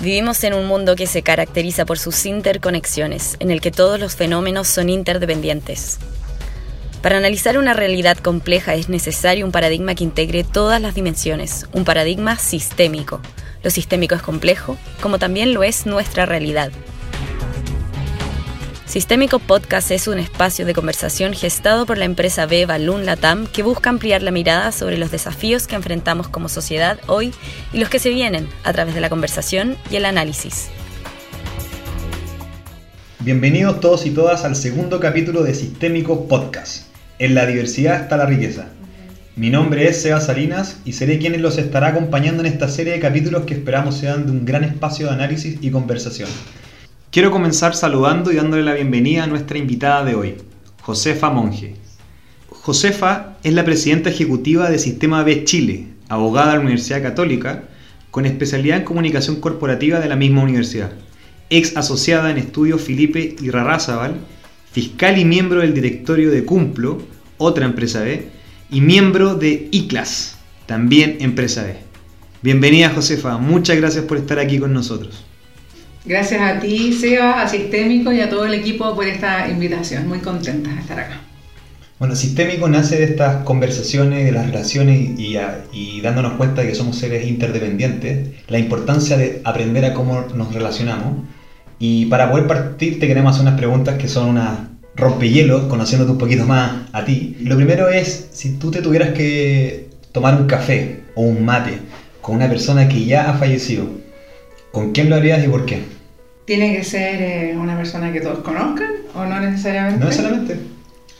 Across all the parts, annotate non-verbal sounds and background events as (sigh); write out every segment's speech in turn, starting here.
Vivimos en un mundo que se caracteriza por sus interconexiones, en el que todos los fenómenos son interdependientes. Para analizar una realidad compleja es necesario un paradigma que integre todas las dimensiones, un paradigma sistémico. Lo sistémico es complejo, como también lo es nuestra realidad. Sistémico Podcast es un espacio de conversación gestado por la empresa B Balloon Latam que busca ampliar la mirada sobre los desafíos que enfrentamos como sociedad hoy y los que se vienen a través de la conversación y el análisis. Bienvenidos todos y todas al segundo capítulo de Sistémico Podcast. En la diversidad está la riqueza. Mi nombre es Seba Salinas y seré quien los estará acompañando en esta serie de capítulos que esperamos sean de un gran espacio de análisis y conversación. Quiero comenzar saludando y dándole la bienvenida a nuestra invitada de hoy, Josefa Monge. Josefa es la presidenta ejecutiva de Sistema B Chile, abogada de la Universidad Católica, con especialidad en comunicación corporativa de la misma universidad, ex asociada en estudios Felipe y Rarrazabal, fiscal y miembro del directorio de Cumplo, otra empresa B, y miembro de ICLAS, también empresa B. Bienvenida Josefa, muchas gracias por estar aquí con nosotros. Gracias a ti, Seba, a Sistémico y a todo el equipo por esta invitación. Muy contenta de estar acá. Bueno, Sistémico nace de estas conversaciones, de las relaciones y, y, dándonos cuenta de que somos seres interdependientes, la importancia de aprender a cómo nos relacionamos. Y para poder partir te queremos hacer unas preguntas que son unas rompehielos, conociéndote un poquito más a ti. Lo primero es, si tú te tuvieras que tomar un café o un mate con una persona que ya ha fallecido, ¿con quién lo harías y por qué? ¿Tiene que ser eh, una persona que todos conozcan o no necesariamente? No necesariamente.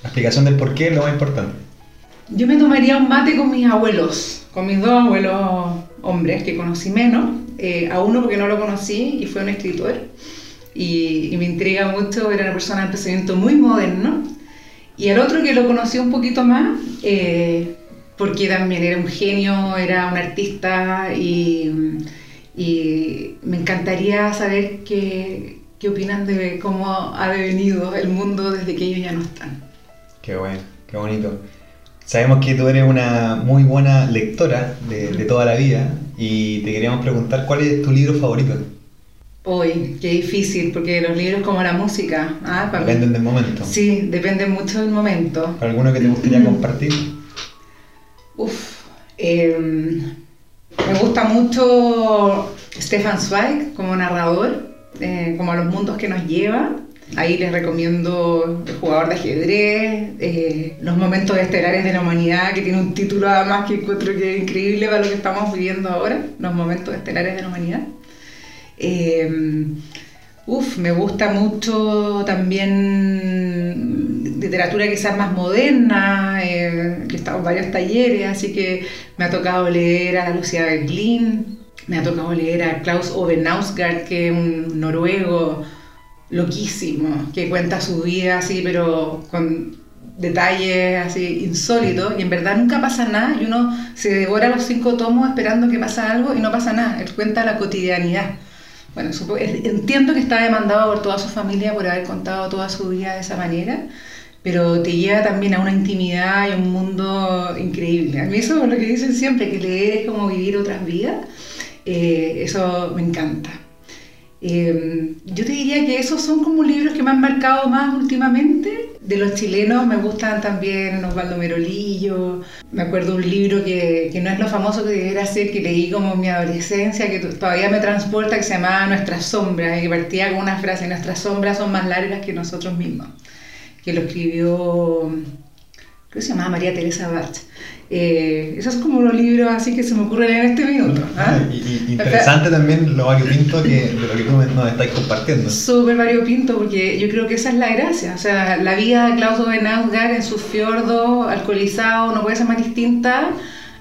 La explicación del por qué es lo más importante. Yo me tomaría un mate con mis abuelos, con mis dos abuelos hombres que conocí menos. Eh, a uno porque no lo conocí y fue un escritor. Y, me intriga mucho, era una persona de pensamiento muy moderno. Y al otro que lo conocí un poquito más, eh, porque también era un genio, era un artista y y me encantaría saber qué, qué opinan de cómo ha devenido el mundo desde que ellos ya no están. Qué bueno, qué bonito. Sabemos que tú eres una muy buena lectora de, de toda la vida y te queríamos preguntar cuál es tu libro favorito. Uy, qué difícil, porque los libros como la música... Ah, Dependen del momento. Sí, dependen mucho del momento. ¿Alguno que te gustaría compartir? Uf, eh, me gusta mucho Stefan Zweig como narrador, eh, como a los mundos que nos lleva. Ahí les recomiendo El jugador de ajedrez, eh, Los momentos estelares de la humanidad, que tiene un título además que encuentro que es increíble para lo que estamos viviendo ahora, Los momentos estelares de la humanidad. Eh, uf, me gusta mucho también literatura quizás más moderna, eh, he estado en varios talleres, así que me ha tocado leer a Lucía Berlín, me ha tocado leer a Klaus Ove Nausgaard, que es un noruego loquísimo, que cuenta su vida así, pero con detalles así insólitos, y en verdad nunca pasa nada, y uno se devora los cinco tomos esperando que pase algo y no pasa nada, él cuenta la cotidianidad. Bueno, entiendo que está demandado por toda su familia por haber contado toda su vida de esa manera, pero te lleva también a una intimidad y un mundo increíble. A mí eso es lo que dicen siempre, que leer es como vivir otras vidas, eh, eso me encanta. Eh, yo te diría que esos son como libros que me han marcado más últimamente. De los chilenos me gustan también Osvaldo Merolillo. Me acuerdo un libro que, que no es lo famoso que debiera ser, que leí como en mi adolescencia, que todavía me transporta, que se llamaba Nuestras sombras, y que partía con una frase, nuestras sombras son más largas que nosotros mismos que lo escribió, creo que se llamaba María Teresa Bach. Eh, esos son como los libros así que se me ocurren en este minuto. ¿ah? Y, interesante también lo variopinto que, de lo que tú nos estáis compartiendo. Súper variopinto, porque yo creo que esa es la gracia. O sea, la vida de Claudio Benausgar en su fiordo, alcoholizado, no puede ser más distinta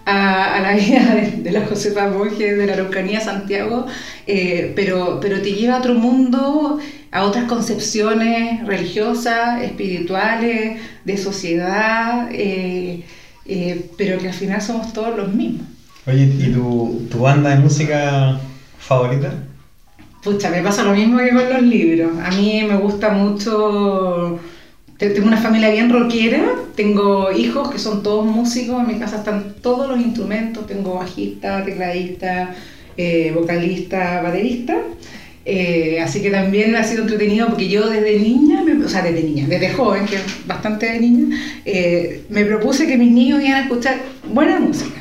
a, la vida de, la Josefa Borges, de la Araucanía, Santiago, eh, pero, pero te lleva a otro mundo a otras concepciones religiosas, espirituales, de sociedad, eh, eh, pero que al final somos todos los mismos. Oye, ¿y tu, tu banda de música favorita? Pucha, me pasa lo mismo que con los libros. A mí me gusta mucho... Tengo una familia bien rockera, tengo hijos que son todos músicos, en mi casa están todos los instrumentos, tengo bajista, tecladista, eh, vocalista, baterista. Eh, así que también ha sido entretenido porque yo desde niña, o sea, desde niña, desde joven, que bastante de niña, eh, me propuse que mis niños iban a escuchar buena música.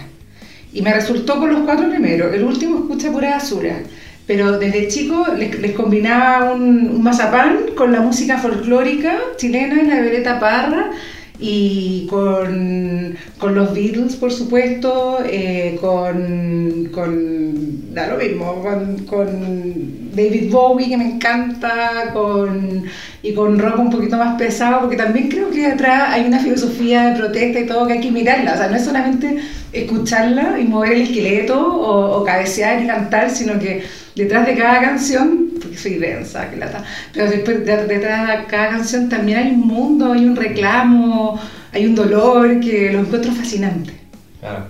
Y me resultó con los cuatro primeros. El último escucha pura basura. Pero desde chico les, combinaba un, mazapán con la música folclórica chilena la Violeta Parra y con, con, los Beatles, por supuesto, eh, con, con, da lo mismo, con, David Bowie, que me encanta, con, y con rock un poquito más pesado, porque también creo que detrás hay una filosofía de protesta y todo que hay que mirarla, o sea, no es solamente escucharla y mover el esqueleto o, cabecear y cantar, sino que detrás de cada canción, porque soy densa, que lata, pero después detrás de cada canción también hay un mundo, hay un reclamo, hay un dolor que lo encuentro fascinante. Claro.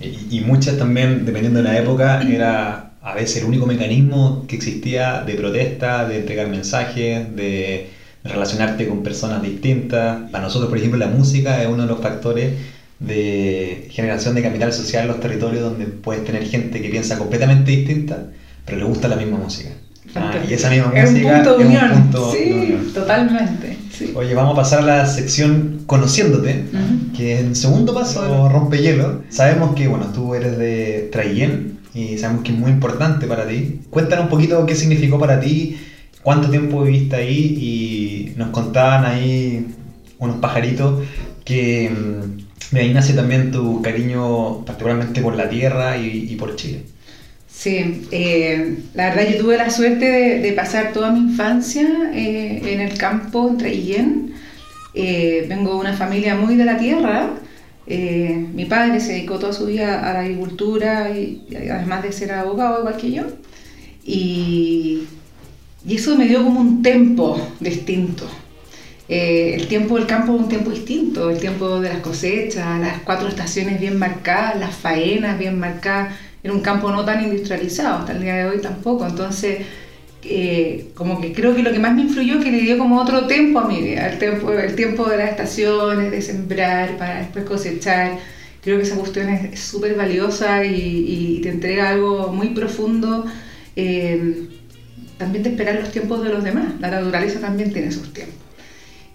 Y muchas también, dependiendo de la época, era a veces el único mecanismo que existía de protesta, de entregar mensajes, de relacionarte con personas distintas. Para nosotros, por ejemplo, la música es uno de los factores de generación de capital social en los territorios donde puedes tener gente que piensa completamente distinta pero le gusta la misma música. Ah, y esa misma es música un punto de es unión. un punto sí, de unión. totalmente. Sí. Oye, vamos a pasar a la sección Conociéndote, Ujú. que en segundo paso rompe hielo. Sabemos que, bueno, tú eres de Traillén y sabemos que es muy importante para ti. Cuéntanos un poquito qué significó para ti, cuánto tiempo viviste ahí y nos contaban ahí unos pajaritos que mm, de ahí nace también tu cariño particularmente por la tierra y, por Chile. Sí, eh, la verdad yo tuve la suerte de, de pasar toda mi infancia eh, en el campo en Traillén. Eh, vengo de una familia muy de la tierra. Eh, mi padre se dedicó toda su vida a la agricultura y, además de ser abogado igual que yo. Y, eso me dio como un tempo distinto. Eh, el tiempo del campo es un tiempo distinto, el tiempo de las cosechas, las cuatro estaciones bien marcadas, las faenas bien marcadas, en un campo no tan industrializado, hasta el día de hoy tampoco. Entonces, eh, como que creo que lo que más me influyó es que le dio como otro tiempo a mi vida, el tiempo, el tiempo de las estaciones, de sembrar para después cosechar. Creo que esa cuestión es súper valiosa y, y te entrega algo muy profundo. eh, también de esperar los tiempos de los demás. La naturaleza también tiene sus tiempos.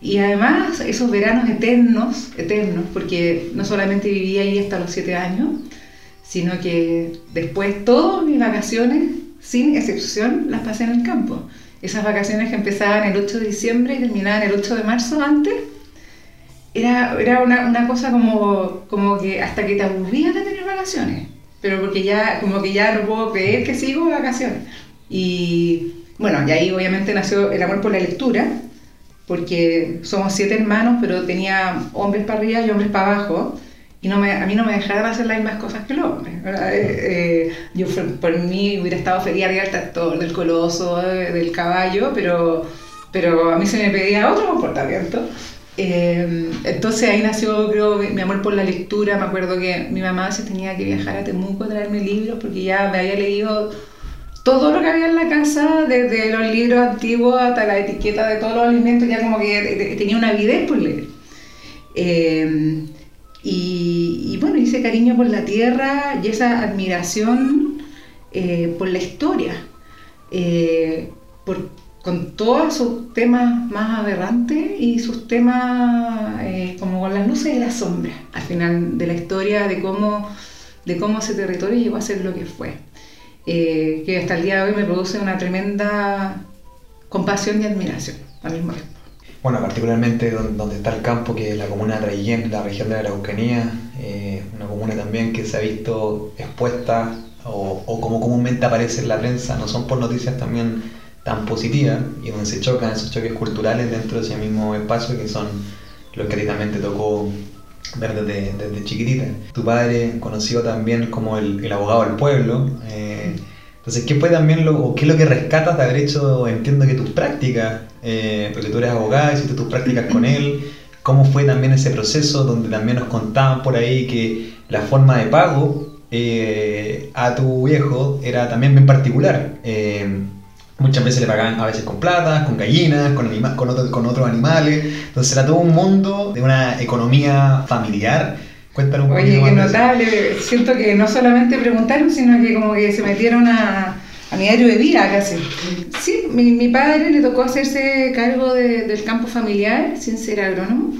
Y además esos veranos eternos, eternos, porque no solamente viví ahí hasta los siete años, sino que después todas mis vacaciones, sin excepción, las pasé en el campo. Esas vacaciones que empezaban el 8 de diciembre y terminaban el 8 de marzo antes, era, era una, una cosa como, como que hasta que te aburrías de tener vacaciones, pero porque ya, como que ya no puedo creer que sigo vacaciones. Y bueno, y ahí obviamente nació el amor por la lectura, porque somos siete hermanos, pero tenía hombres para arriba y hombres para abajo, y no me, a mí no me dejaban hacer las mismas cosas que los hombres. Eh, eh, yo por mí hubiera estado feliz arriba del tractor, del coloso, de- del caballo, pero, pero a mí se me pedía otro comportamiento. Eh, entonces ahí nació, creo, mi amor por la lectura. Me acuerdo que mi mamá se tenía que viajar a Temuco a traerme libros porque ya me había leído todo lo que había en la casa, desde los libros antiguos hasta la etiqueta de todos los alimentos, ya como que te- te- tenía una avidez por leer. Eh, y, y bueno, ese cariño por la tierra y esa admiración eh, por la historia, eh, por, con todos sus temas más aberrantes y sus temas eh, como con las luces y las sombras, al final de la historia, de cómo, de cómo ese territorio llegó a ser lo que fue. Que hasta el día de hoy me produce una tremenda compasión y admiración al mismo tiempo. Bueno, particularmente don- donde está el campo, que es la comuna de Traillén, la región de la Araucanía, eh, una comuna también que se ha visto expuesta o, como comúnmente aparece en la prensa, no son por noticias también tan positivas y donde se chocan esos choques culturales dentro de ese mismo espacio que son los que a ti también te tocó ver desde, desde chiquitita. Tu padre conocido también como el, el abogado del pueblo. eh, entonces, ¿qué fue también lo, o qué es lo que rescatas de haber hecho, entiendo que tus prácticas, eh, porque tú eres abogada, hiciste tus prácticas con él, cómo fue también ese proceso donde también nos contaban por ahí que la forma de pago eh, a tu viejo era también bien particular. Eh, muchas veces le pagaban a veces con plata, con gallinas, con, anima- con, otro- con otros animales. Entonces era todo un mundo de una economía familiar Cuéntanos un Oye, poquito qué más de eso. notable. Siento que no solamente preguntaron, sino que como que se metieron a, a mi diario de vida casi. Sí, mi, mi padre le tocó hacerse cargo de- del campo familiar sin ser agrónomo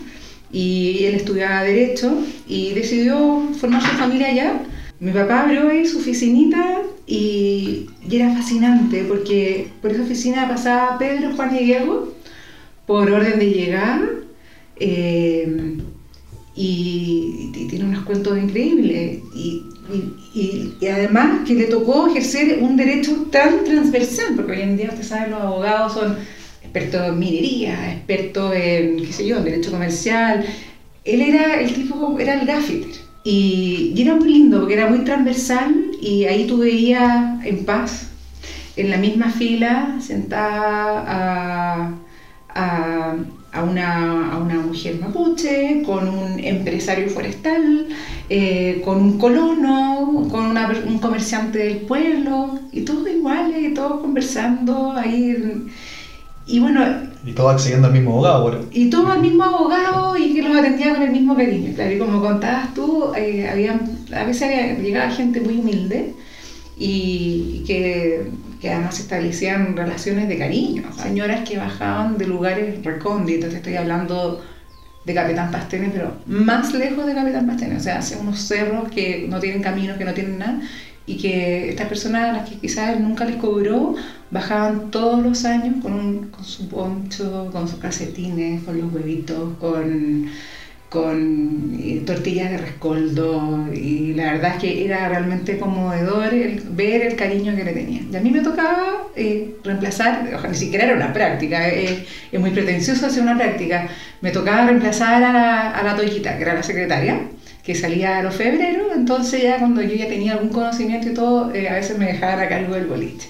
y él estudiaba Derecho y decidió formar su familia allá. Mi papá abrió ahí su oficinita y, y era fascinante porque por esa oficina pasaba Pedro, Juan y Diego por orden de llegada. eh, y, tiene unos cuentos increíbles. Y, y- y- además que le tocó ejercer un derecho tan transversal, porque hoy en día usted sabe, los abogados son expertos en minería, expertos en, qué sé yo, en derecho comercial. Él era el tipo, era el gaffeter. Y, y era muy lindo porque era muy transversal y ahí tú veías en paz, en la misma fila, sentada a, a una, a una mujer mapuche, con un empresario forestal, eh, con un colono, con una un comerciante del pueblo, y todos iguales, y todos conversando ahí. Y bueno, Y todos accediendo al mismo abogado, por- y todo el mismo abogado y que los atendía con el mismo cariño. Claro, y como contabas tú, eh, había, a veces había, llegaba gente muy humilde y que, que además establecían relaciones de cariño. Señoras que bajaban de lugares recónditos, te estoy hablando de Capitán Pastene, pero más lejos de Capitán Pastene, o sea, hacia unos cerros que no tienen caminos, que no tienen nada, y que estas personas a las que quizás nunca les cobró, bajaban todos los años con, un, con su poncho, con sus calcetines, con los huevitos, con, con tortillas de rescoldo, y la verdad es que era realmente conmovedor el- ver el cariño que le tenían. Y a mí me tocaba eh, reemplazar, ojalá, ni siquiera era una práctica, eh, es muy pretencioso hacer una práctica, me tocaba reemplazar a la, a la Toyita, que era la secretaria, que salía a los febreros, entonces ya cuando yo ya tenía algún conocimiento y todo, eh, a veces me dejaban a cargo del boliche.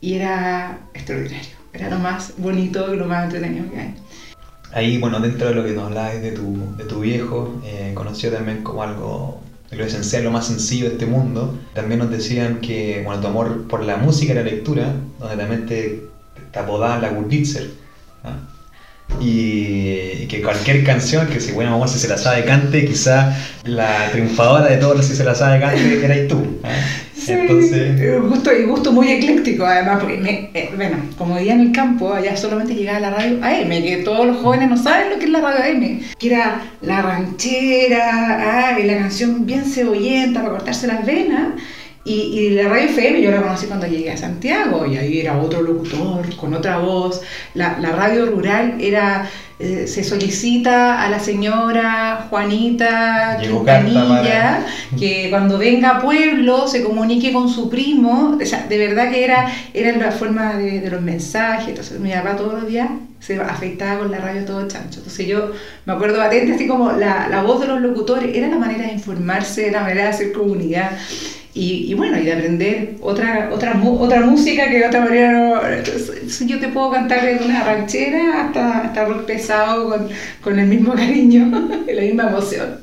Y era extraordinario, era lo más bonito y lo más entretenido que hay. Ahí, bueno, dentro de lo que nos hablabas de tu, de tu viejo, eh, conocido también como algo lo esencial, lo más sencillo de este mundo, también nos decían que, bueno, tu amor por la música y la lectura, donde también te, te la Wurlitzer, ¿no? y, que cualquier canción, que si bueno, vamos si se la sabe cante, quizá la triunfadora de todos los si se la sabe cante eras tú. ¿no? Sí, Entonces, gusto, y gusto muy ecléctico además, porque me- eh, bueno, como vivía en el campo, allá solamente llegaba la radio AM, que todos los jóvenes no saben lo que es la radio AM, que era la ranchera, ah, y la canción bien cebollenta para cortarse las venas. Y, y la radio FM yo la conocí cuando llegué a Santiago y ahí era otro locutor con otra voz. La, la radio rural era, eh, se solicita a la señora Juanita Quintanilla que cuando venga a pueblo se comunique con su primo. O sea, de verdad que era, era la forma de, de los mensajes. Entonces mi papá todos los días se afeitaba con la radio todo chancho. Entonces yo me acuerdo patente, así como la, la voz de los locutores era la manera de informarse, la manera de hacer comunidad. Y, bueno, y de aprender otra, otra, otra música que de otra manera no. Yo te puedo cantar desde una ranchera hasta, hasta rock pesado con, con el mismo cariño (laughs) y la misma emoción.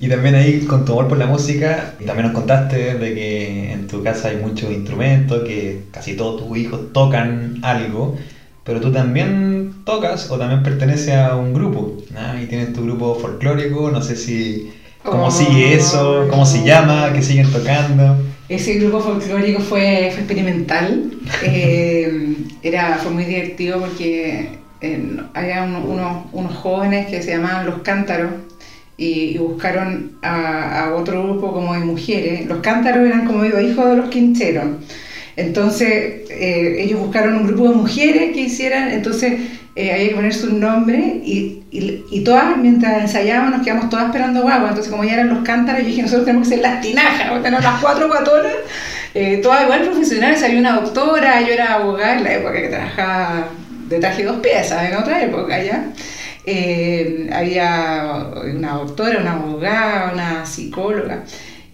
Y también ahí con tu amor por la música, y también nos contaste de que en tu casa hay muchos instrumentos, que casi todos tus hijos tocan algo, pero tú también tocas o también perteneces a un grupo, ¿no? y tienes tu grupo folclórico, no sé si cómo Oh, sigue eso, cómo se llama, qué siguen tocando. Ese grupo folclórico fue, fue experimental. (laughs) Eh, era, fue muy divertido porque eh, había uno- unos, unos jóvenes que se llamaban Los Cántaros y, y buscaron a, a otro grupo como de mujeres. Los Cántaros eran como digo, hijos de los quincheros. Entonces eh, ellos buscaron un grupo de mujeres que hicieran, entonces eh, había que poner su nombre y, y, todas, mientras ensayábamos, nos quedamos todas esperando guagua. Entonces, como ya eran los cántaros, yo dije, nosotros tenemos que ser las tinajas, a tener las cuatro guatonas, eh, todas igual profesionales. Había una doctora, yo era abogada en la época que trabajaba de traje dos piezas, en otra época ya. Eh, había una doctora, una abogada, una psicóloga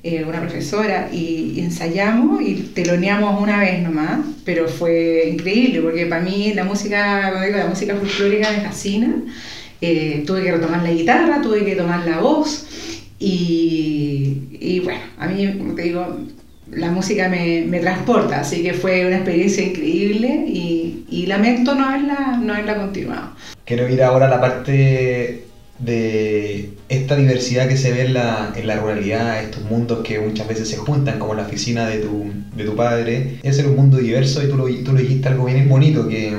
eh, una profesora y, y ensayamos y teloneamos una vez nomás, pero fue increíble porque para mí la música, como digo, la música folclórica me fascina. Eh, tuve que retomar la guitarra, tuve que tomar la voz y, y bueno, a mí, como te digo, la música me, me transporta, así que fue una experiencia increíble y, y lamento no haberla, no haberla continuado. Quiero ir ahora a la parte de esta diversidad que se ve en la, ruralidad, estos mundos que muchas veces se juntan, como la oficina de tu, de tu padre. Ese era un mundo diverso y tú lo, tú lo dijiste algo bien bonito, que,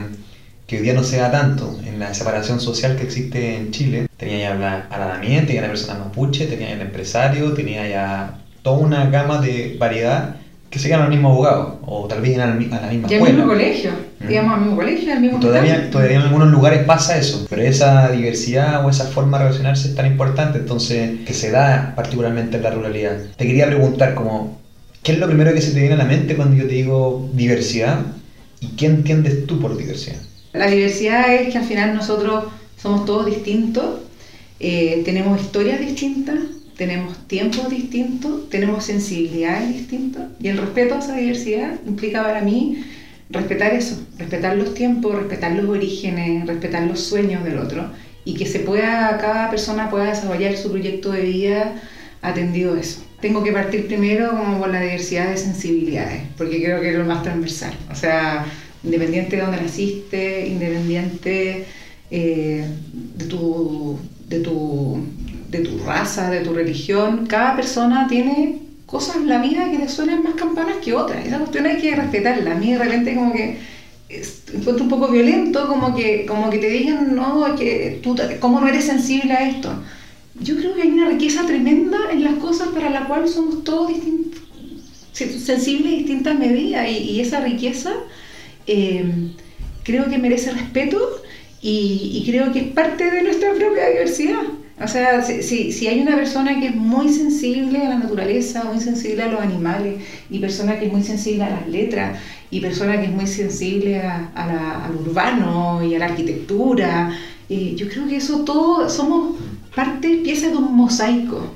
que, hoy día no se da tanto en la separación social que existe en Chile. Tenía ya a la Damien, tenía la persona mapuche, tenía el empresario, tenía ya toda una gama de variedad que se al mismo abogado, o tal vez a la, misma y al mismo colegio, mm. digamos al mismo colegio, al mismo todavía, todavía en algunos lugares pasa eso, pero esa diversidad o esa forma de relacionarse es tan importante, entonces, que se da particularmente en la ruralidad. Te quería preguntar como, ¿qué es lo primero que se te viene a la mente cuando yo te digo diversidad? ¿Y qué entiendes tú por diversidad? La diversidad es que al final nosotros somos todos distintos, eh, tenemos historias distintas, tenemos tiempos distintos, tenemos sensibilidades distintas y el respeto a esa diversidad implica para mí respetar eso, respetar los tiempos, respetar los orígenes, respetar los sueños del otro y que se pueda, cada persona pueda desarrollar su proyecto de vida atendido a eso. Tengo que partir primero como por la diversidad de sensibilidades, porque creo que es lo más transversal. O sea, independiente de dónde naciste, independiente eh, de, tu, de, tu, de tu raza, de tu religión, cada persona tiene cosas en la vida que le suenan más campanas que otras. Esa cuestión hay que respetarla. A mí de repente como que encuentro un poco violento, como que, como que te digan, no, que tú, ¿cómo no eres sensible a esto? Yo creo que hay una riqueza tremenda en las cosas para la cual somos todos distintos, sensibles a distintas medidas y, y esa riqueza eh, creo que merece respeto y, y creo que es parte de nuestra propia diversidad. O sea, si, si, hay una persona que es muy sensible a la naturaleza, muy sensible a los animales, y persona que es muy sensible a las letras, y persona que es muy sensible a, a al urbano y a la arquitectura, eh, yo creo que eso todo somos parte, pieza de un mosaico.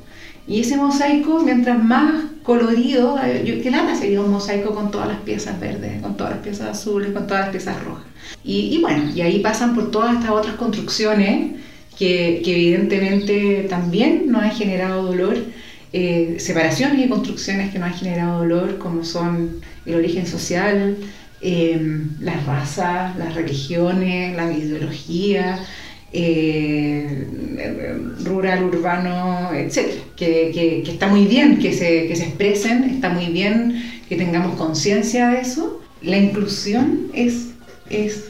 Y ese mosaico, mientras más colorido, eh, yo, que nada sería un mosaico con todas las piezas verdes, con todas las piezas azules, con todas las piezas rojas. Y, y bueno, y ahí pasan por todas estas otras construcciones que, evidentemente también nos han generado dolor, eh, separaciones y construcciones que nos han generado dolor, como son el origen social, em, las razas, las religiones, la ideología, eh, rural, urbano, etc. Que, está muy bien que se, que se expresen, está muy bien que tengamos conciencia de eso. La inclusión es, es,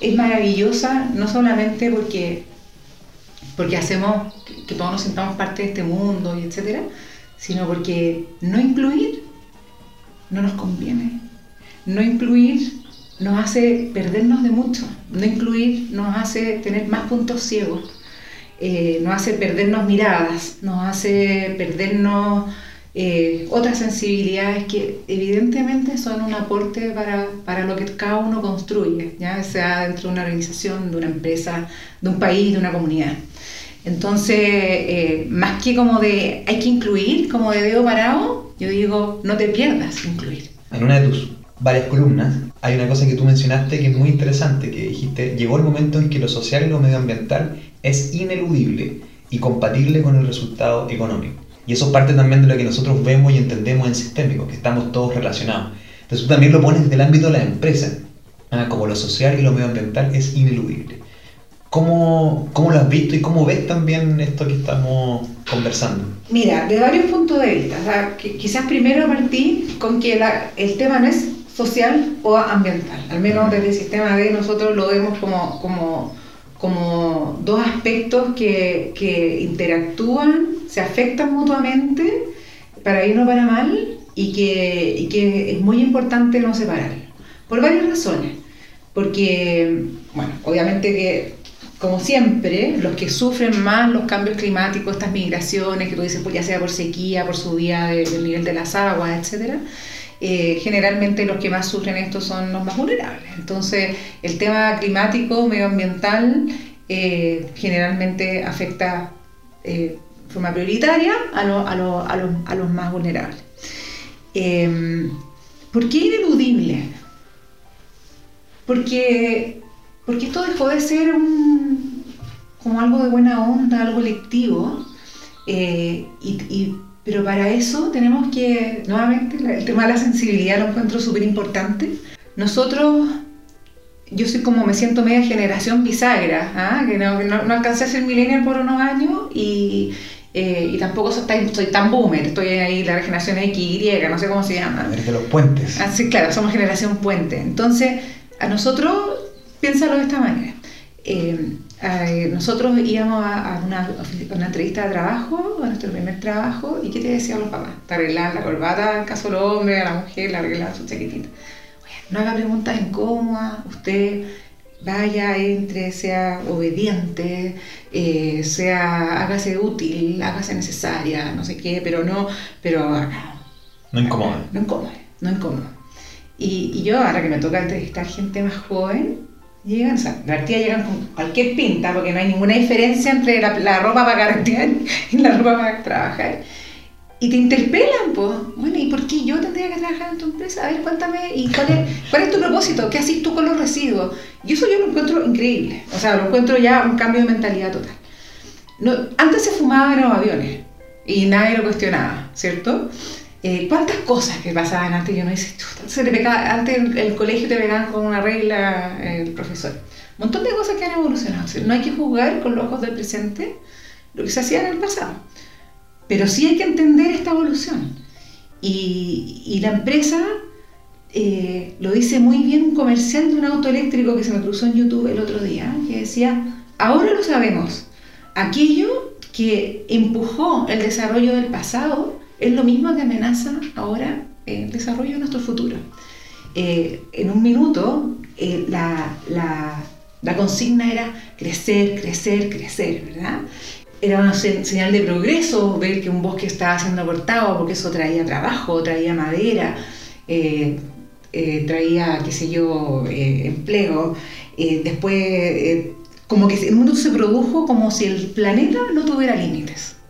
es maravillosa, no solamente porque porque hacemos que todos nos sintamos parte de este mundo y etcétera, sino porque no incluir no nos conviene. No incluir nos hace perdernos de mucho. No incluir nos hace tener más puntos ciegos. Eh, nos hace perdernos miradas, nos hace perdernos eh, otras sensibilidades que evidentemente son un aporte para, para, lo que cada uno construye, ya sea dentro de una organización, de una empresa, de un país, de una comunidad. Entonces, eh, más que como de hay que incluir, como de dedo parado, yo digo, no te pierdas incluir. En una de tus varias columnas hay una cosa que tú mencionaste que es muy interesante, que dijiste, llegó el momento en que lo social y lo medioambiental es ineludible y compatible con el resultado económico. Y eso parte también de lo que nosotros vemos y entendemos en sistémico, que estamos todos relacionados. Entonces tú también lo pones del ámbito de la empresa, ¿ah? como lo social y lo medioambiental es ineludible. ¿Cómo, ¿Cómo, lo has visto y cómo ves también esto que estamos conversando? Mira, de varios puntos de vista. O sea, quizás primero partí con que el tema no es social o ambiental. Al menos desde el sistema D nosotros lo vemos como, como, como dos aspectos que, que interactúan, se afectan mutuamente, para bien o para mal, y que, y que es muy importante no separarlo. Por varias razones. Porque, bueno, obviamente que como siempre, los que sufren más los cambios climáticos, estas migraciones que tú dices, pues ya sea por sequía, por subida del nivel de las aguas, etc., eh, generalmente los que más sufren esto son los más vulnerables. Entonces, el tema climático, medioambiental, eh, generalmente afecta eh, de forma prioritaria a, los, más vulnerables. ¿Por qué ineludible? Porque porque esto dejó de ser como algo de buena onda, algo lectivo, eh, y, pero para eso tenemos que, nuevamente, el tema de la sensibilidad lo encuentro súper importante. Nosotros yo soy como me siento media generación bisagra, ¿ah? que, no, no, no, alcancé a ser millennial por unos años y, eh, y tampoco soy tan, soy tan boomer, estoy ahí la generación X, Y, no sé cómo se llama. de los puentes. Así, claro, somos generación puente. Entonces, a nosotros, piénsalo de esta manera. Eh, nosotros íbamos a, una, una, entrevista de trabajo, a nuestro primer trabajo, y ¿qué te decían los papás? Te arreglan la corbata, en caso del hombre, a la mujer, le arreglan su chaquetita. no haga preguntas incómodas, usted vaya, entre, sea obediente, eh, sea, hágase útil, hágase necesaria, no sé qué, pero no, pero no incomode. No incomode, no incomode. Y, y yo, ahora que me toca entrevistar gente más joven, Llegan, o sea, la llegan con cualquier pinta, porque no hay ninguna diferencia entre la, ropa para carretear (laughs) y la ropa para trabajar. Y te interpelan, pues, bueno, ¿y por qué yo tendría que trabajar en tu empresa? A ver, cuéntame, ¿y cuál es, (laughs) cuál es tu propósito? ¿Qué haces tú con los residuos? Y eso yo lo encuentro increíble, o sea, lo encuentro ya un cambio de mentalidad total. No, antes se fumaban en los aviones y nadie lo cuestionaba, ¿cierto? Eh, ¿Cuántas cosas que pasaban antes? Yo no dice, se te antes en el colegio te pegaban con una regla el profesor. Un montón de cosas que han evolucionado. no hay que juzgar con los ojos del presente lo que se hacía en el pasado. Pero sí hay que entender esta evolución. Y, y la empresa eh, lo dice muy bien un comercial de un auto eléctrico que se me cruzó en YouTube el otro día, que decía, ahora lo sabemos, aquello que empujó el desarrollo del pasado es lo mismo que amenaza ahora el desarrollo de nuestro futuro. Eh, en un minuto, eh, la, consigna era crecer, crecer, crecer, ¿verdad? Era una señal de progreso ver que un bosque estaba siendo cortado porque eso traía trabajo, traía madera, eh, traía, qué sé yo, empleo. después, como que el mundo se produjo como si el planeta no tuviera límites.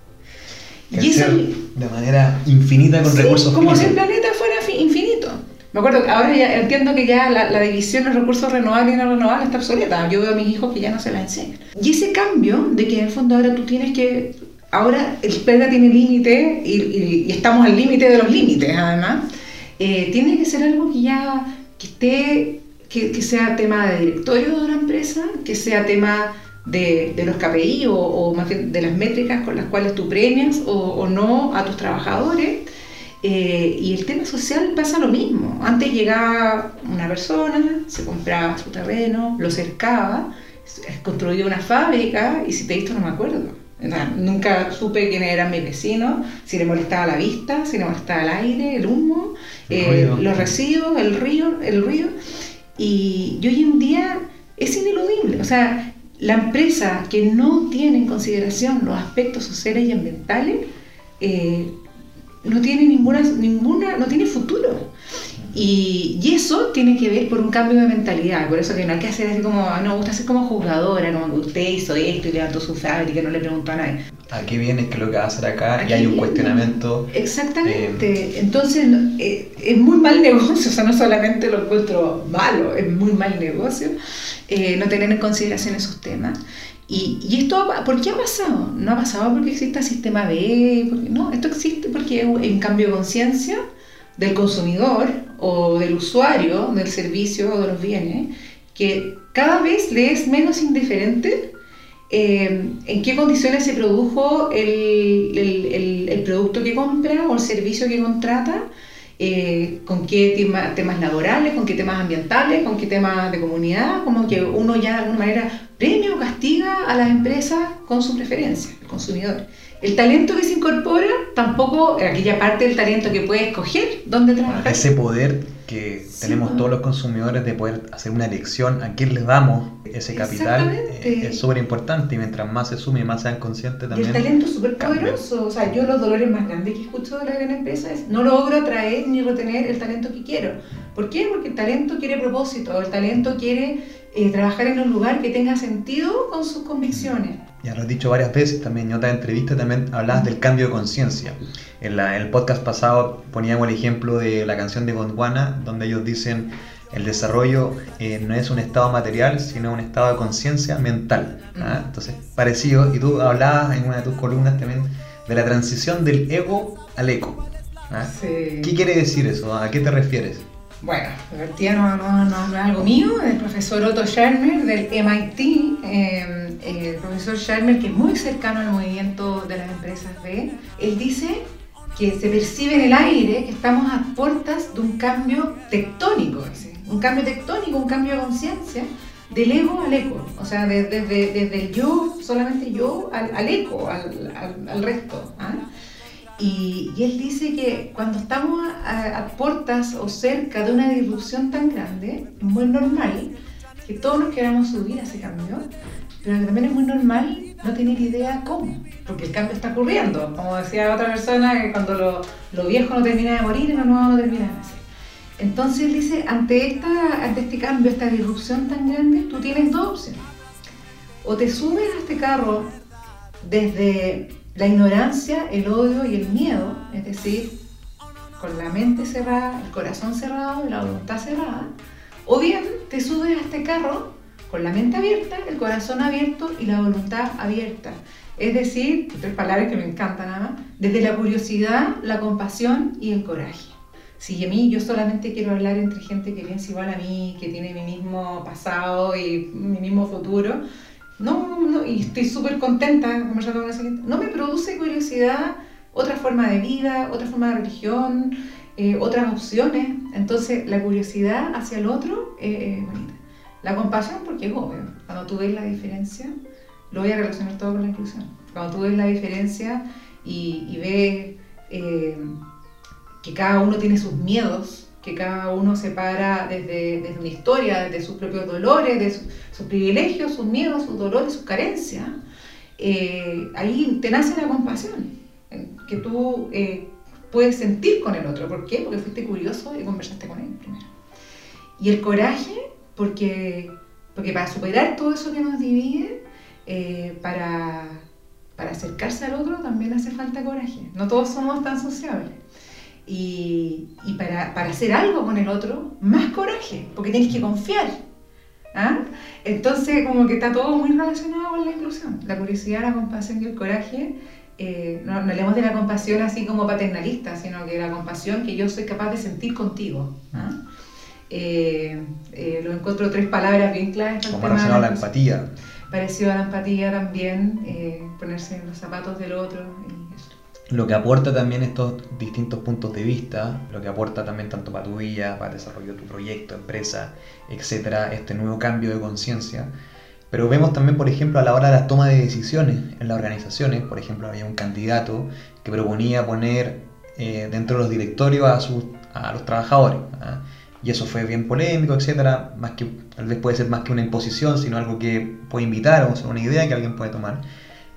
Y de manera infinita con recursos como si el planeta fuera infinito. Me acuerdo, ahora ya entiendo que ya la, división de recursos renovables y no renovables está obsoleta. Yo veo a mis hijos que ya no se la enseñan. Y ese cambio de que en el fondo ahora tú tienes que. Ahora el planeta tiene límite y, estamos al límite de los límites, además. Eh, tiene que ser algo que ya que esté, que, que sea tema de directorio de una empresa, que sea tema de, los KPI o, más bien de las métricas con las cuales tú premias o, no a tus trabajadores. Eh, y el tema social pasa lo mismo. Antes llegaba una persona, se compraba su terreno, lo cercaba, construía una fábrica y si te visto no me acuerdo. Nunca supe quiénes eran mis vecinos, si le molestaba la vista, si le molestaba el aire, el humo, eh, los residuos, el río, el río. Y, y, hoy en día es ineludible. O sea, la empresa que no tiene en consideración los aspectos sociales y ambientales eh, no tiene ninguna, ninguna, no tiene futuro. Y, y, eso tiene que ver por un cambio de mentalidad, por eso que no hay que hacer así como, no, gusta ser como jugadora, como usted hizo esto y levantó su fábrica y no le preguntó a nadie. Aquí viene qué es lo que va a hacer acá y hay un cuestionamiento. Exactamente, entonces eh, es muy mal negocio, (laughs) o sea, no solamente lo encuentro malo, es muy mal negocio eh, no tener en consideración esos temas. Y, y, esto, ¿por qué ha pasado? No ha pasado porque exista sistema B, porque, no, esto existe porque hay un cambio de conciencia del consumidor o del usuario del servicio o de los bienes, que cada vez le es menos indiferente eh, en qué condiciones se produjo el, el, el, producto que compra o el servicio que contrata, eh, con qué temas laborales, con qué temas ambientales, con qué temas de comunidad, como que uno ya de alguna manera premia o castiga a las empresas con su preferencia, el consumidor. El talento que se incorpora tampoco, aquella parte del talento que puede escoger dónde trabajar. Ese poder que tenemos todos los consumidores de poder hacer una elección a quién le damos ese capital eh, es súper importante y mientras más se sume y más sean conscientes también. el talento es súper poderoso. O sea, yo los dolores más grandes que escucho de la gran empresa es no logro atraer ni retener el talento que quiero. ¿Por qué? Porque el talento quiere propósito, el talento quiere eh, trabajar en un lugar que tenga sentido con sus convicciones ya lo has dicho varias veces también, en otra entrevista también hablabas del cambio de conciencia. En, el podcast pasado poníamos el ejemplo de la canción de Gondwana, donde ellos dicen el desarrollo eh, no es un estado material, sino un estado de conciencia mental. ¿ah? Entonces, parecido, y tú hablabas en una de tus columnas también de la transición del ego al eco. ¿ah? ¿Qué quiere decir eso? ¿A qué te refieres? Bueno, divertida no, no, no, es algo mío, el profesor Otto Scharmer del MIT, eh, el profesor Scharmer que es muy cercano al movimiento de las empresas B, él dice que se percibe en el aire que estamos a puertas de un cambio tectónico, un cambio tectónico, un cambio de conciencia, del ego al eco, o sea, desde, desde, el yo, solamente yo, al, eco, al, resto. ¿ah? Y, y, él dice que cuando estamos a, a, puertas o cerca de una disrupción tan grande, es muy normal que todos nos queramos subir a ese cambio, pero también es muy normal no tener idea cómo, porque el cambio está ocurriendo. Como decía otra persona, que cuando lo, lo viejo no termina de morir lo nuevo no termina de nacer. Entonces él dice, ante, esta, ante este cambio, esta disrupción tan grande, tú tienes dos opciones. O te subes a este carro desde la ignorancia, el odio y el miedo, es decir, con la mente cerrada, el corazón cerrado y la voluntad cerrada, o bien te subes a este carro con la mente abierta, el corazón abierto y la voluntad abierta. Es decir, tres palabras que me encantan nada más, desde la curiosidad, la compasión y el coraje si a mí yo solamente quiero hablar entre gente que piensa igual a mí, que tiene mi mismo pasado y mi mismo futuro, no, no y estoy súper contenta conversando con esa gente, no me produce curiosidad otra forma de vida, otra forma de religión, eh, otras opciones. Entonces la curiosidad hacia el otro eh, es bonita. La compasión porque es obvio, cuando tú ves la diferencia, lo voy a relacionar todo con la inclusión, cuando tú ves la diferencia y, y ves... Eh, que cada uno tiene sus miedos, que cada uno se para desde, desde una historia, desde sus propios dolores, de sus privilegios, sus miedos, sus dolores, sus carencias, eh, ahí te nace la compasión, eh, que tú eh, puedes sentir con el otro. ¿Por qué? Porque fuiste curioso y conversaste con él primero. Y el coraje, porque, porque para superar todo eso que nos divide, para, para acercarse al otro también hace falta coraje. No todos somos tan sociables y, y para, para, hacer algo con el otro, más coraje, porque tienes que confiar. ¿ah? Entonces, como que está todo muy relacionado con la inclusión. La curiosidad, la compasión y el coraje. Eh, no, no hablemos de la compasión así como paternalista, sino que la compasión que yo soy capaz de sentir contigo. ¿ah? Eh, eh, lo encuentro tres palabras bien claras. Como relacionado a la empatía. Parecido a la empatía también, ponerse en los zapatos del otro. Lo que aporta también estos distintos puntos de vista, lo que aporta también tanto para tu vida, para el desarrollo de tu proyecto, empresa, etcétera, este nuevo cambio de conciencia. Pero vemos también, por ejemplo, a la hora de la toma de decisiones en las organizaciones, por ejemplo, había un candidato que proponía poner eh, dentro de los directorios a, sus, a los trabajadores. ¿ah? Y eso fue bien polémico, etcétera. Más que, tal vez puede ser más que una imposición, sino algo que puede invitar o una idea que alguien puede tomar.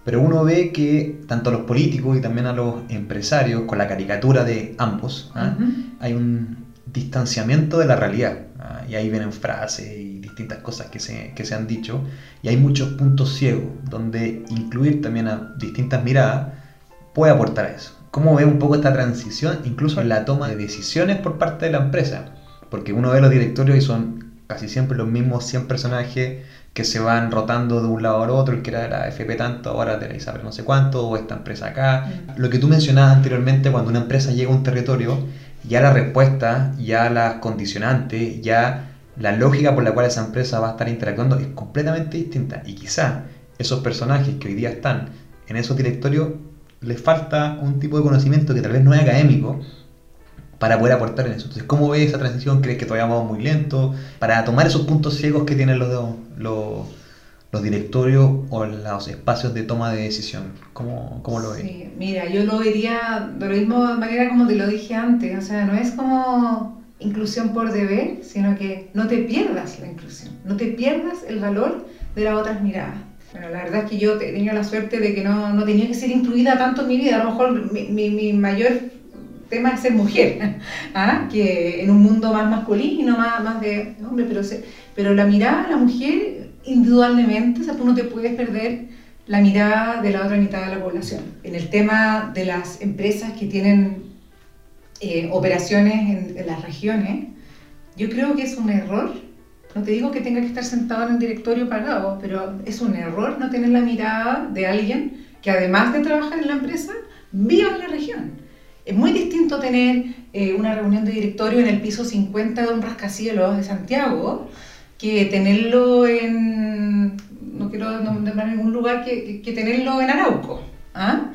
Pero uno ve que tanto a los políticos y también a los empresarios, con la caricatura de ambos, ¿ah? hay un distanciamiento de la realidad. ¿ah? Y ahí vienen frases y distintas cosas que se, que se han dicho. Y hay muchos puntos ciegos donde incluir también a distintas miradas puede aportar a eso. ¿Cómo ve un poco esta transición, incluso en la toma de decisiones por parte de la empresa? Porque uno ve los directorios y son casi siempre los mismos 100 personajes que se van rotando de un lado al otro, el que era de la FP tanto, ahora de la Isabel no sé cuánto, o esta empresa acá. Mm. Lo que tú mencionabas anteriormente, cuando una empresa llega a un territorio, ya la respuesta, ya las condicionantes, ya la lógica por la cual esa empresa va a estar interactuando es completamente distinta. Y quizá esos personajes que hoy día están en esos directorios les falta un tipo de conocimiento que tal vez no es académico, para poder aportar en eso. Entonces, ¿cómo ves esa transición? ¿Crees que todavía vamos muy lento? Para tomar esos puntos ciegos que tienen los, los, los directorios o los espacios de toma de decisión. ¿Cómo, cómo lo ves? Sí, mira, yo lo vería de la misma manera como te lo dije antes. O sea, no es como inclusión por deber, sino que no te pierdas la inclusión, no te pierdas el valor de las otras miradas. Bueno, la verdad es que yo he tenido la suerte de que no, no tenía que ser incluida tanto en mi vida. A lo mejor mi, mi, mi mayor tema es ser mujer, (laughs) ¿ah? que en un mundo más masculino, más, más de hombre, pero, pero la mirada a la mujer, indudablemente, o sea, tú no te puedes perder la mirada de la otra mitad de la población. En el tema de las empresas que tienen eh, operaciones en, las regiones, yo creo que es un error, no te digo que tenga que estar sentado en el directorio pagado, pero es un error no tener la mirada de alguien que además de trabajar en la empresa, viva en la región Es muy distinto tener eh, una reunión de directorio en el piso 50 de un rascacielos de Santiago que tenerlo en, no quiero nombrar ningún lugar, que, tenerlo en Arauco. ¿ah?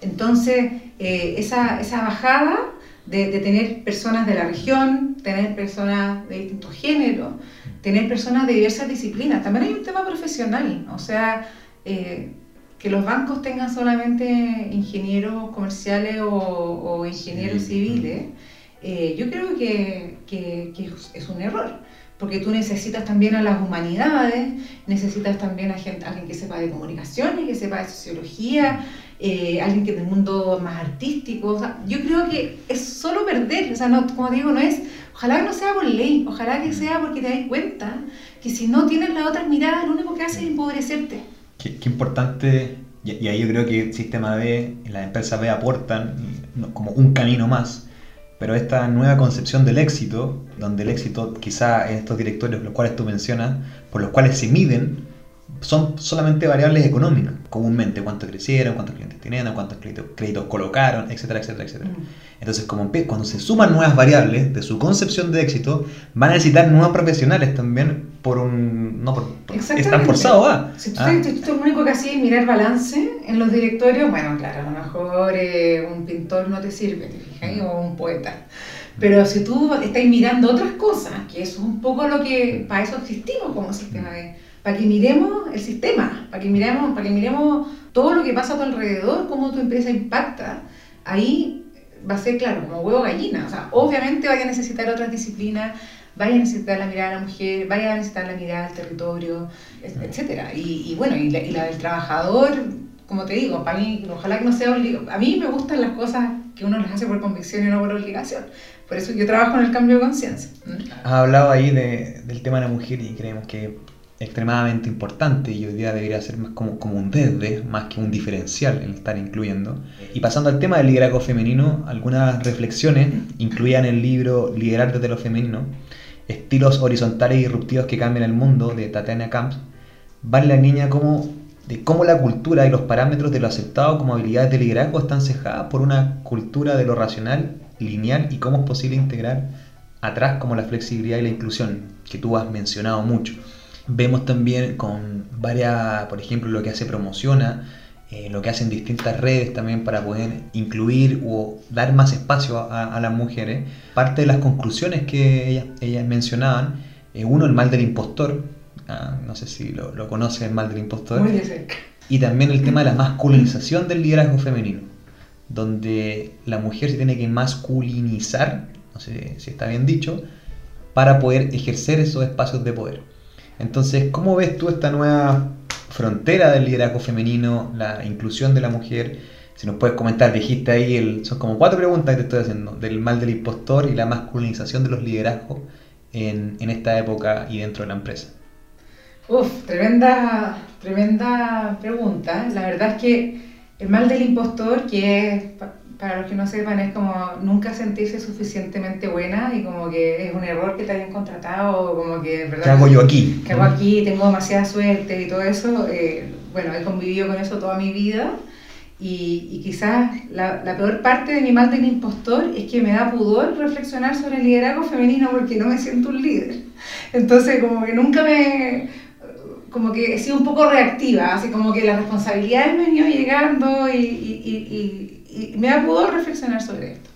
Entonces, eh, esa, esa, bajada de, de, tener personas de la región, tener personas de distintos géneros, tener personas de diversas disciplinas, también hay un tema profesional, o sea, eh, que los bancos tengan solamente ingenieros comerciales o, ingenieros civiles, eh, yo creo que, que, es un error, porque tú necesitas también a las humanidades, necesitas también a, gente, alguien que sepa de comunicaciones, que sepa de sociología, eh, alguien que del mundo más artístico. yo creo que es solo perder, o sea, no, como digo, no es, ojalá que no sea por ley, ojalá que sea porque te das cuenta que si no tienes la otra mirada, lo único que hace es empobrecerte. Qué, importante, y, ahí yo creo que el sistema B y las empresas B aportan como un camino más, pero esta nueva concepción del éxito, donde el éxito quizá en estos directorios, los cuales tú mencionas, por los cuales se miden, son solamente variables económicas, comúnmente cuánto crecieron, cuántos clientes tenían, cuántos créditos, colocaron, etcétera, etcétera, etcétera. Mm. Entonces, como cuando se suman nuevas variables de su concepción de éxito, van a necesitar nuevos profesionales también por un... No, por, están forzados a... Si tú, ¿ah? lo único que hacías es mirar balance en los directorios, bueno, claro, a lo mejor eh, un pintor no te sirve, ¿te fijas? Mm. O un poeta. Pero si tú estás mirando otras cosas, que eso es un poco lo que... Para eso existimos como sistema de para que miremos el sistema, para que miremos, para que miremos todo lo que pasa a tu alrededor, cómo tu empresa impacta, ahí va a ser claro, como huevo gallina. O sea, obviamente vaya a necesitar otras disciplinas, vaya a necesitar la mirada de la mujer, vaya a necesitar la mirada del territorio, etc. Y, bueno, y la, del trabajador, como te digo, para mí, ojalá que no sea obligado. A mí me gustan las cosas que uno las hace por convicción y no por obligación. Por eso yo trabajo en el cambio de conciencia. Has hablado ahí de, del tema de la mujer y creemos que extremadamente importante y hoy día debería ser más como, un desde, más que un diferencial el estar incluyendo. Y pasando al tema del liderazgo femenino, algunas reflexiones incluían el libro Liderar desde lo femenino, estilos horizontales y disruptivos que cambian el mundo de Tatiana Camps, vale la niña como de cómo la cultura y los parámetros de lo aceptado como habilidades de liderazgo están cejadas por una cultura de lo racional, lineal y cómo es posible integrar atrás como la flexibilidad y la inclusión, que tú has mencionado mucho. Vemos también con varias, por ejemplo, lo que hace Promociona, eh, lo que hacen distintas redes también para poder incluir o dar más espacio a, las mujeres. Parte de las conclusiones que ellas, ellas mencionaban, eh, uno, el mal del impostor, ah, no sé si lo, lo conoce el mal del impostor. Muy y también el tema de la masculinización del liderazgo femenino, donde la mujer se tiene que masculinizar, no sé si está bien dicho, para poder ejercer esos espacios de poder. Entonces, ¿cómo ves tú esta nueva frontera del liderazgo femenino, la inclusión de la mujer? Si nos puedes comentar, dijiste ahí, el, son como cuatro preguntas que te estoy haciendo, del mal del impostor y la masculinización de los liderazgos en, en esta época y dentro de la empresa. Uf, tremenda, tremenda pregunta. La verdad es que el mal del impostor, que es para los que no sepan, es como nunca sentirse suficientemente buena y como que es un error que te hayan contratado, como que, ¿verdad? ¿Qué hago yo aquí? ¿Qué hago aquí? Tengo demasiada suerte y todo eso. Eh, bueno, he convivido con eso toda mi vida y, y quizás la, la, peor parte de mi mal del impostor es que me da pudor reflexionar sobre el liderazgo femenino porque no me siento un líder. Entonces, como que nunca me como que he sido un poco reactiva, así como que las responsabilidades me han ido llegando y, y, y me ha podido reflexionar sobre esto.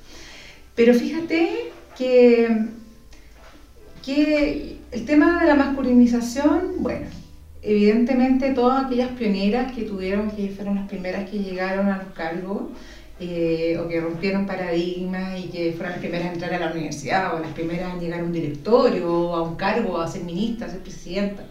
Pero fíjate que, que el tema de la masculinización, bueno, evidentemente todas aquellas pioneras que tuvieron, que fueron las primeras que llegaron a los cargos, eh, o que rompieron paradigmas y que fueron las primeras a entrar a la universidad, o las primeras a llegar a un directorio, o a un cargo, a ser ministra, a ser presidenta,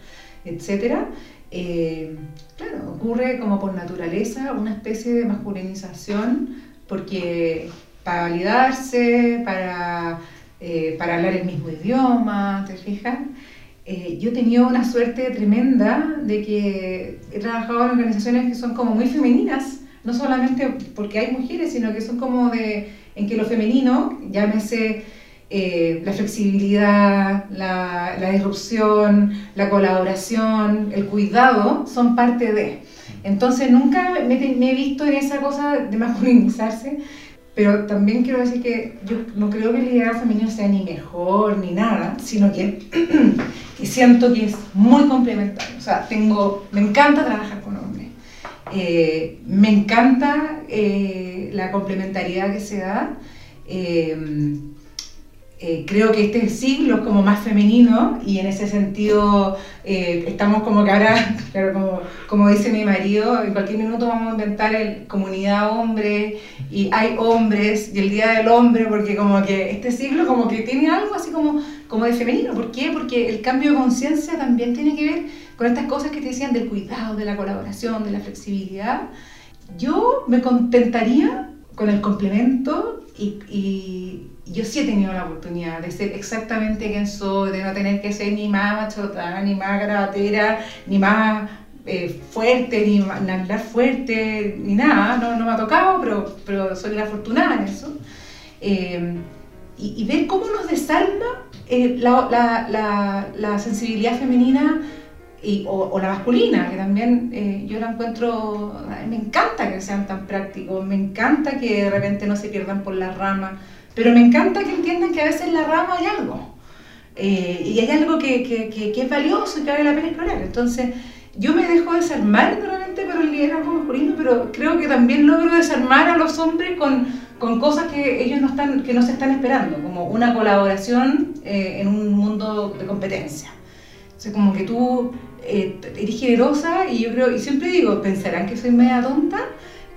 etc., eh, claro, ocurre como por naturaleza una especie de masculinización porque para validarse, para, eh, para hablar el mismo idioma, ¿te fijas? Eh, yo he tenido una suerte tremenda de que he trabajado en organizaciones que son como muy femeninas, no solamente porque hay mujeres, sino que son como de, en que lo femenino, llámese eh, la flexibilidad, la, la, disrupción, la colaboración, el cuidado, son parte de. Entonces nunca me, he visto en esa cosa de masculinizarse, pero también quiero decir que yo no creo que el liderazgo femenino sea ni mejor ni nada, sino que, (clears throat) que siento que es muy complementario. O sea, tengo, me encanta trabajar con hombres. Eh, me encanta eh, la complementariedad que se da. Eh, creo que este siglo es como más femenino y en ese sentido eh, estamos como que ahora, (laughs) como, como, dice mi marido, en cualquier minuto vamos a inventar el comunidad hombre y hay hombres y el Día del Hombre porque como que este siglo como que tiene algo así como, como de femenino. ¿Por qué? Porque el cambio de conciencia también tiene que ver con estas cosas que te decían del cuidado, de la colaboración, de la flexibilidad. Yo me contentaría con el complemento y, y yo sí he tenido la oportunidad de ser exactamente quien soy, de no tener que ser ni más machota, ni más grabatera, ni más eh, fuerte, ni, hablar fuerte, ni nada, no, no, me ha tocado, pero, pero soy la afortunada en eso. Eh, y, y, ver cómo nos desarma eh, la, la, la, sensibilidad femenina y, o, o, la masculina, que también yo la encuentro, me encanta que sean tan prácticos, me encanta que de repente no se pierdan por las ramas pero me encanta que entiendan que a veces en la rama hay algo. Eh, y hay algo que, que, que, es valioso y que vale la pena explorar. Entonces, yo me dejo desarmar realmente por el liderazgo masculino, pero creo que también logro desarmar a los hombres con, con cosas que ellos no, están, que no se están esperando, como una colaboración eh, en un mundo de competencia. O como que tú eh, eres generosa y yo creo, y siempre digo, pensarán que soy media tonta,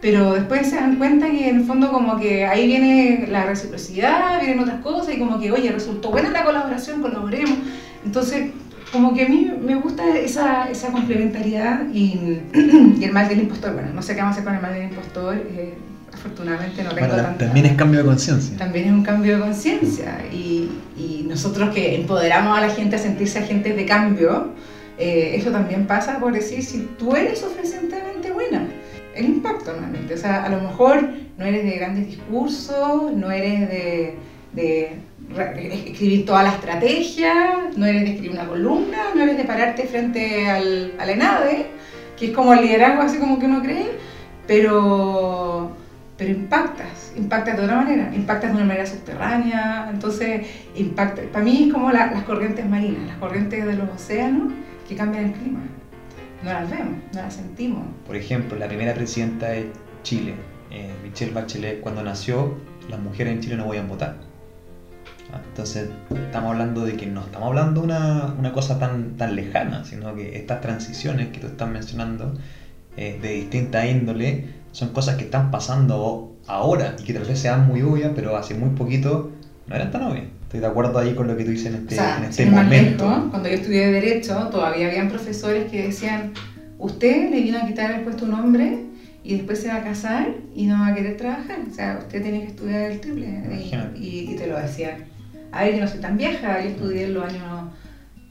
pero después se dan cuenta que en el fondo como que ahí viene la reciprocidad, vienen otras cosas y como que, oye, resultó buena la colaboración, colaboremos. Entonces, como que a mí me gusta esa, esa complementariedad y, (clears throat) y, el mal del impostor. Bueno, no sé qué vamos a hacer con el mal del impostor. Eh, afortunadamente no tengo bueno, También es cambio de conciencia. También es un cambio de conciencia. Y, y, nosotros que empoderamos a la gente a sentirse agentes de cambio, eh, eso también pasa por decir, si tú eres suficientemente buena, el impacto nuevamente. O sea, a lo mejor no eres de grandes discursos, no eres de, de escribir toda la estrategia, no eres de escribir una columna, no eres de pararte frente al, a la ENADE, que es como el liderazgo así como que uno cree, pero, pero impactas, impactas de otra manera, impactas de una manera subterránea, entonces impacta, para mí es como las corrientes marinas, las corrientes de los océanos que cambian el clima no las vemos, no las sentimos. Por ejemplo, la primera presidenta de Chile, eh, Michelle Bachelet, cuando nació, las mujeres en Chile no podían votar. Ah, entonces, estamos hablando de que no estamos hablando de una, una, cosa tan, tan lejana, sino que estas transiciones que tú estás mencionando, eh, de distinta índole, son cosas que están pasando ahora y que tal vez sean muy obvias, pero hace muy poquito no eran tan obvias. Estoy de acuerdo ahí con lo que tú dices en este, en este momento. cuando yo estudié Derecho, todavía habían profesores que decían, usted le vino a quitar el puesto a un hombre y después se va a casar y no va a querer trabajar. O sea, usted tiene que estudiar el triple. Y, y, te lo decían. A ver, yo no soy tan vieja, yo estudié en los años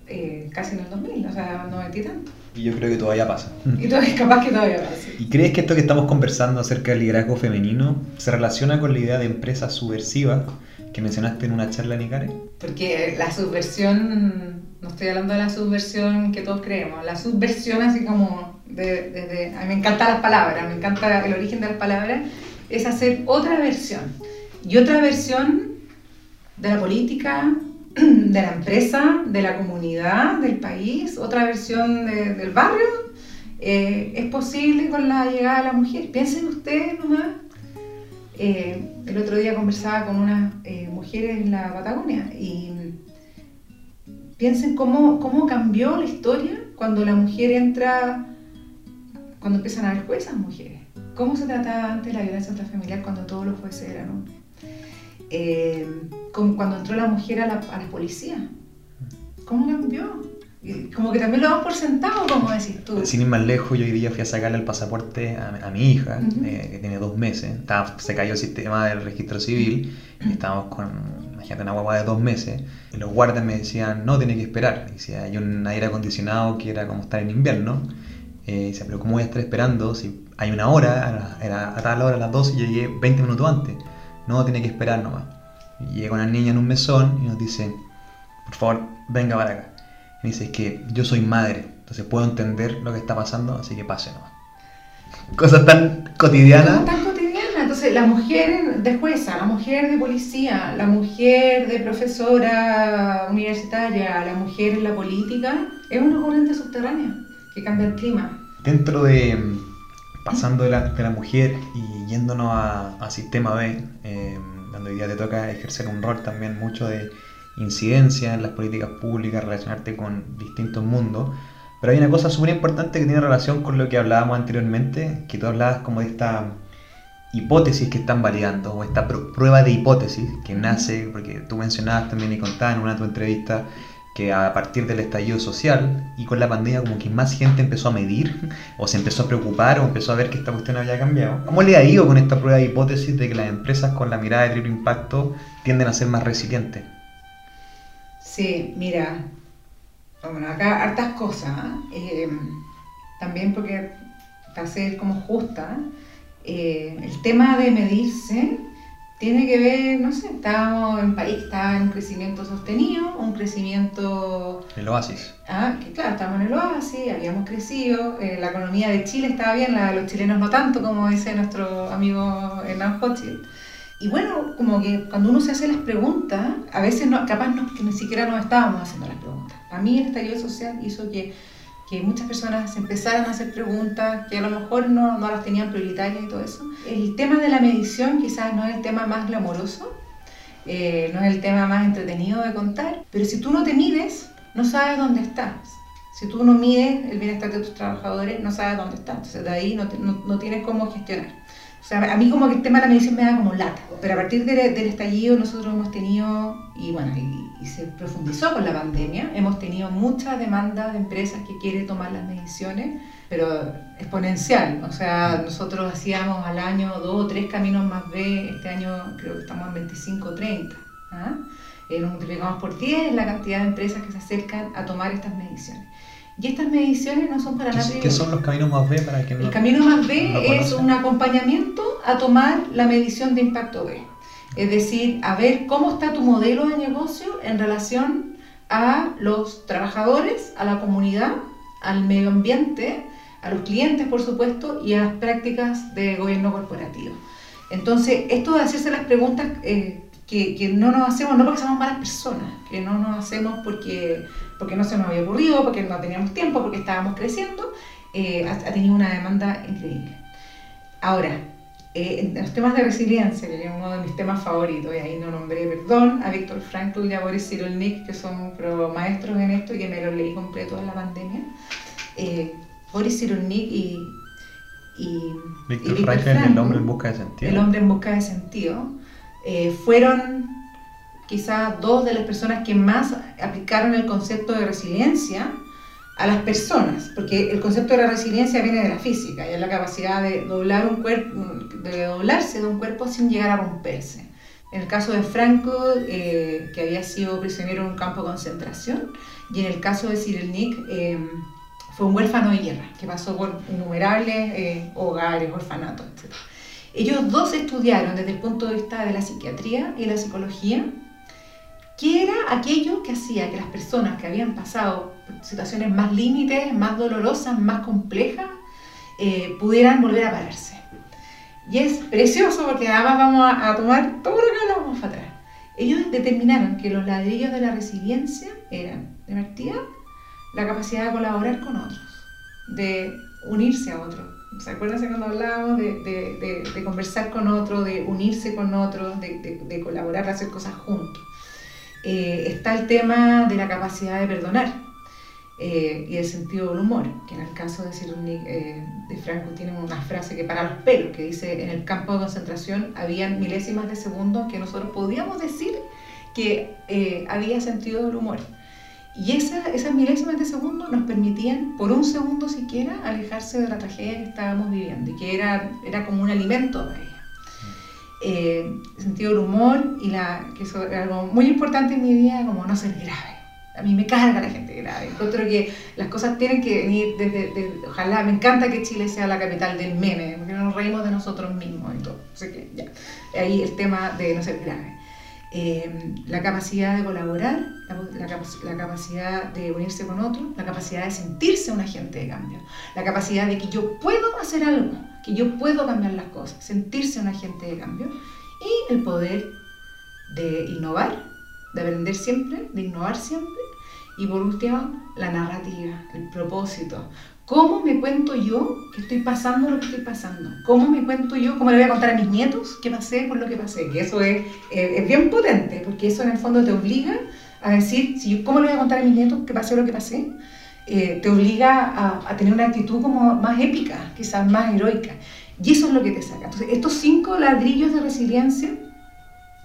eh, casi en el 2000, o sea, no metí tanto. Y yo creo que todavía pasa. (laughs) Y todavía, capaz que todavía pasa. ¿Y crees que esto que estamos conversando acerca del liderazgo femenino se relaciona con la idea de empresas subversivas que mencionaste en una charla, Nicare? Porque la subversión, no estoy hablando de la subversión que todos creemos, la subversión así como, de, a mí me encantan las palabras, me encanta el origen de las palabras, es hacer otra versión. Y otra versión de la política, (clears throat) de la empresa, de la comunidad, del país, otra versión del barrio, eh, es posible con la llegada de la mujer. Piensen ustedes nomás eh, el otro día conversaba con unas eh, mujeres en la Patagonia y piensen cómo, cómo cambió la historia cuando la mujer entra, cuando empiezan a haber juezas mujeres. ¿Cómo se trataba antes la violencia intrafamiliar cuando todos los jueces eran hombres? Eh, cuando entró la mujer a la, a la policía. ¿Cómo cambió? Como que también lo damos por sentado, como decís tú. Sin ir más lejos, yo hoy día fui a sacarle el pasaporte a, mi hija, eh, que tiene dos meses. se cayó el sistema del registro civil y estábamos con, imagínate, una guagua de dos meses. Y los guardias me decían, no, tiene que esperar. Y si hay un aire acondicionado que era como estar en invierno. Eh, dice, pero ¿cómo voy a estar esperando si hay una hora, era a tal hora, a las dos, y llegué 20 minutos antes? No, tiene que esperar nomás. Y llega una niña en un mesón y nos dice, por favor, venga para acá me dice que yo soy madre, entonces puedo entender lo que está pasando, así que pase nomás. Cosas tan cotidianas. tan cotidianas, entonces Entonces, la mujer de jueza, la mujer de policía, la mujer de profesora universitaria, la mujer en la política, es una corriente subterránea que cambia el clima. Dentro de, pasando de la, de la mujer y yéndonos a, a Sistema B, eh, donde hoy día te toca ejercer un rol también mucho de incidencia en las políticas públicas, relacionarte con distintos mundos, pero hay una cosa súper importante que tiene relación con lo que hablábamos anteriormente, que tú hablabas como de esta hipótesis que están validando, o esta prueba de hipótesis que nace, porque tú mencionabas también y contabas en una de tu entrevista que a partir del estallido social y con la pandemia como que más gente empezó a medir (laughs) o se empezó a preocupar o empezó a ver que esta cuestión había cambiado. ¿Cómo le ha ido con esta prueba de hipótesis de que las empresas con la mirada de triple impacto tienden a ser más resilientes? Sí, mira, bueno, acá hartas cosas, ¿eh? también porque para ser como justa, eh, el tema de medirse tiene que ver, no sé, estábamos en país estaba en un crecimiento sostenido, un crecimiento... El oasis. Ah, que claro, estábamos en el oasis, habíamos crecido, eh, la economía de Chile estaba bien, la de los chilenos no tanto, como dice nuestro amigo Hernán Hochschild. Y bueno, como que cuando uno se hace las preguntas, a veces no, capaz no, que ni siquiera nos estábamos haciendo las preguntas. A mí el estallido social hizo que, que muchas personas empezaran a hacer preguntas que a lo mejor no, no, las tenían prioritarias y todo eso. El tema de la medición quizás no es el tema más glamoroso, eh, no es el tema más entretenido de contar, pero si tú no te mides, no sabes dónde estás. Si tú no mides el bienestar de tus trabajadores, no sabes dónde estás. Entonces de ahí no, te, no, no tienes cómo gestionar. O sea, a mí como que el tema de la medición me da como lata. Pero a partir de, del estallido nosotros hemos tenido, y bueno, y, y, se profundizó con la pandemia, hemos tenido mucha demanda de empresas que quieren tomar las mediciones, pero exponencial. O sea, nosotros hacíamos al año dos o tres caminos más B, este año creo que estamos en 25 o 30. ¿ah? Eh, nos multiplicamos por 10 la cantidad de empresas que se acercan a tomar estas mediciones. Y estas mediciones no son para ¿Qué, nadie. ¿Qué son los caminos más B para que no El camino más B no es un acompañamiento a tomar la medición de impacto B. Es decir, a ver cómo está tu modelo de negocio en relación a los trabajadores, a la comunidad, al medio ambiente, a los clientes, por supuesto, y a las prácticas de gobierno corporativo. Entonces, esto de hacerse las preguntas eh, que, que, no nos hacemos, no porque somos malas personas, que no nos hacemos porque, porque no se nos había ocurrido, porque no teníamos tiempo, porque estábamos creciendo, eh, ha, ha, tenido una demanda increíble. Ahora, eh, en los temas de resiliencia, que es uno de mis temas favoritos, y ahí no nombré, perdón, a Víctor Frankl y a Boris Cyrulnik, que son pro maestros en esto y que me lo leí completo en la pandemia. Eh, Boris Cyrulnik y, y Víctor Frankl, el hombre en busca de sentido. El hombre en busca de sentido. Eh, fueron quizás dos de las personas que más aplicaron el concepto de resiliencia a las personas, porque el concepto de la resiliencia viene de la física, y es la capacidad de doblar un cuerpo, de doblarse de un cuerpo sin llegar a romperse. En el caso de Frankl, eh, que había sido prisionero en un campo de concentración, y en el caso de Cyrulnik, eh, fue un huérfano de guerra, que pasó por innumerables eh, hogares, orfanatos, etc. Ellos dos estudiaron desde el punto de vista de la psiquiatría y la psicología qué era aquello que hacía que las personas que habían pasado situaciones más límites, más dolorosas, más complejas, eh, pudieran volver a pararse. Y es precioso porque además vamos a, a tomar todo lo que hablamos para atrás. Ellos determinaron que los ladrillos de la resiliencia eran, de partida, la capacidad de colaborar con otros, de unirse a otros. ¿Se acuerdan cuando hablábamos de, de, de, de, conversar con otro, de unirse con otros, de, colaborar, de hacer cosas juntos? Eh, está el tema de la capacidad de perdonar eh, y el sentido del humor, que en el caso de eh, de Franco tiene una frase que para los pelos, que dice, en el campo de concentración habían milésimas de segundo que nosotros podíamos decir que eh, había sentido del humor. Y esa, esas milésimas de segundo nos permitían, por un segundo siquiera, alejarse de la tragedia que estábamos viviendo y que era, era como un alimento ella. Eh, sentido del humor y la, que eso es algo muy importante en mi vida, como no ser grave. A mí me carga la gente grave. Encuentro que las cosas tienen que venir desde, desde, Ojalá, me encanta que Chile sea la capital del meme, porque nos reímos de nosotros mismos y todo. Así que ya. Ahí el tema de no ser grave. Eh, la capacidad de colaborar, la, la, la, capacidad de unirse con otros, la capacidad de sentirse un agente de cambio, la capacidad de que yo puedo hacer algo, que yo puedo cambiar las cosas, sentirse un agente de cambio y el poder de innovar, de aprender siempre, de innovar siempre y por último la narrativa, el propósito. ¿Cómo me cuento yo que estoy pasando lo que estoy pasando? ¿Cómo me cuento yo, cómo le voy a contar a mis nietos que pasé por lo que pasé? Que eso es, eh, es bien potente, porque eso en el fondo te obliga a decir, si yo, ¿cómo le voy a contar a mis nietos que pasé lo que pasé? Eh, te obliga a, a, tener una actitud como más épica, quizás más heroica. Y eso es lo que te saca. Entonces, estos cinco ladrillos de resiliencia,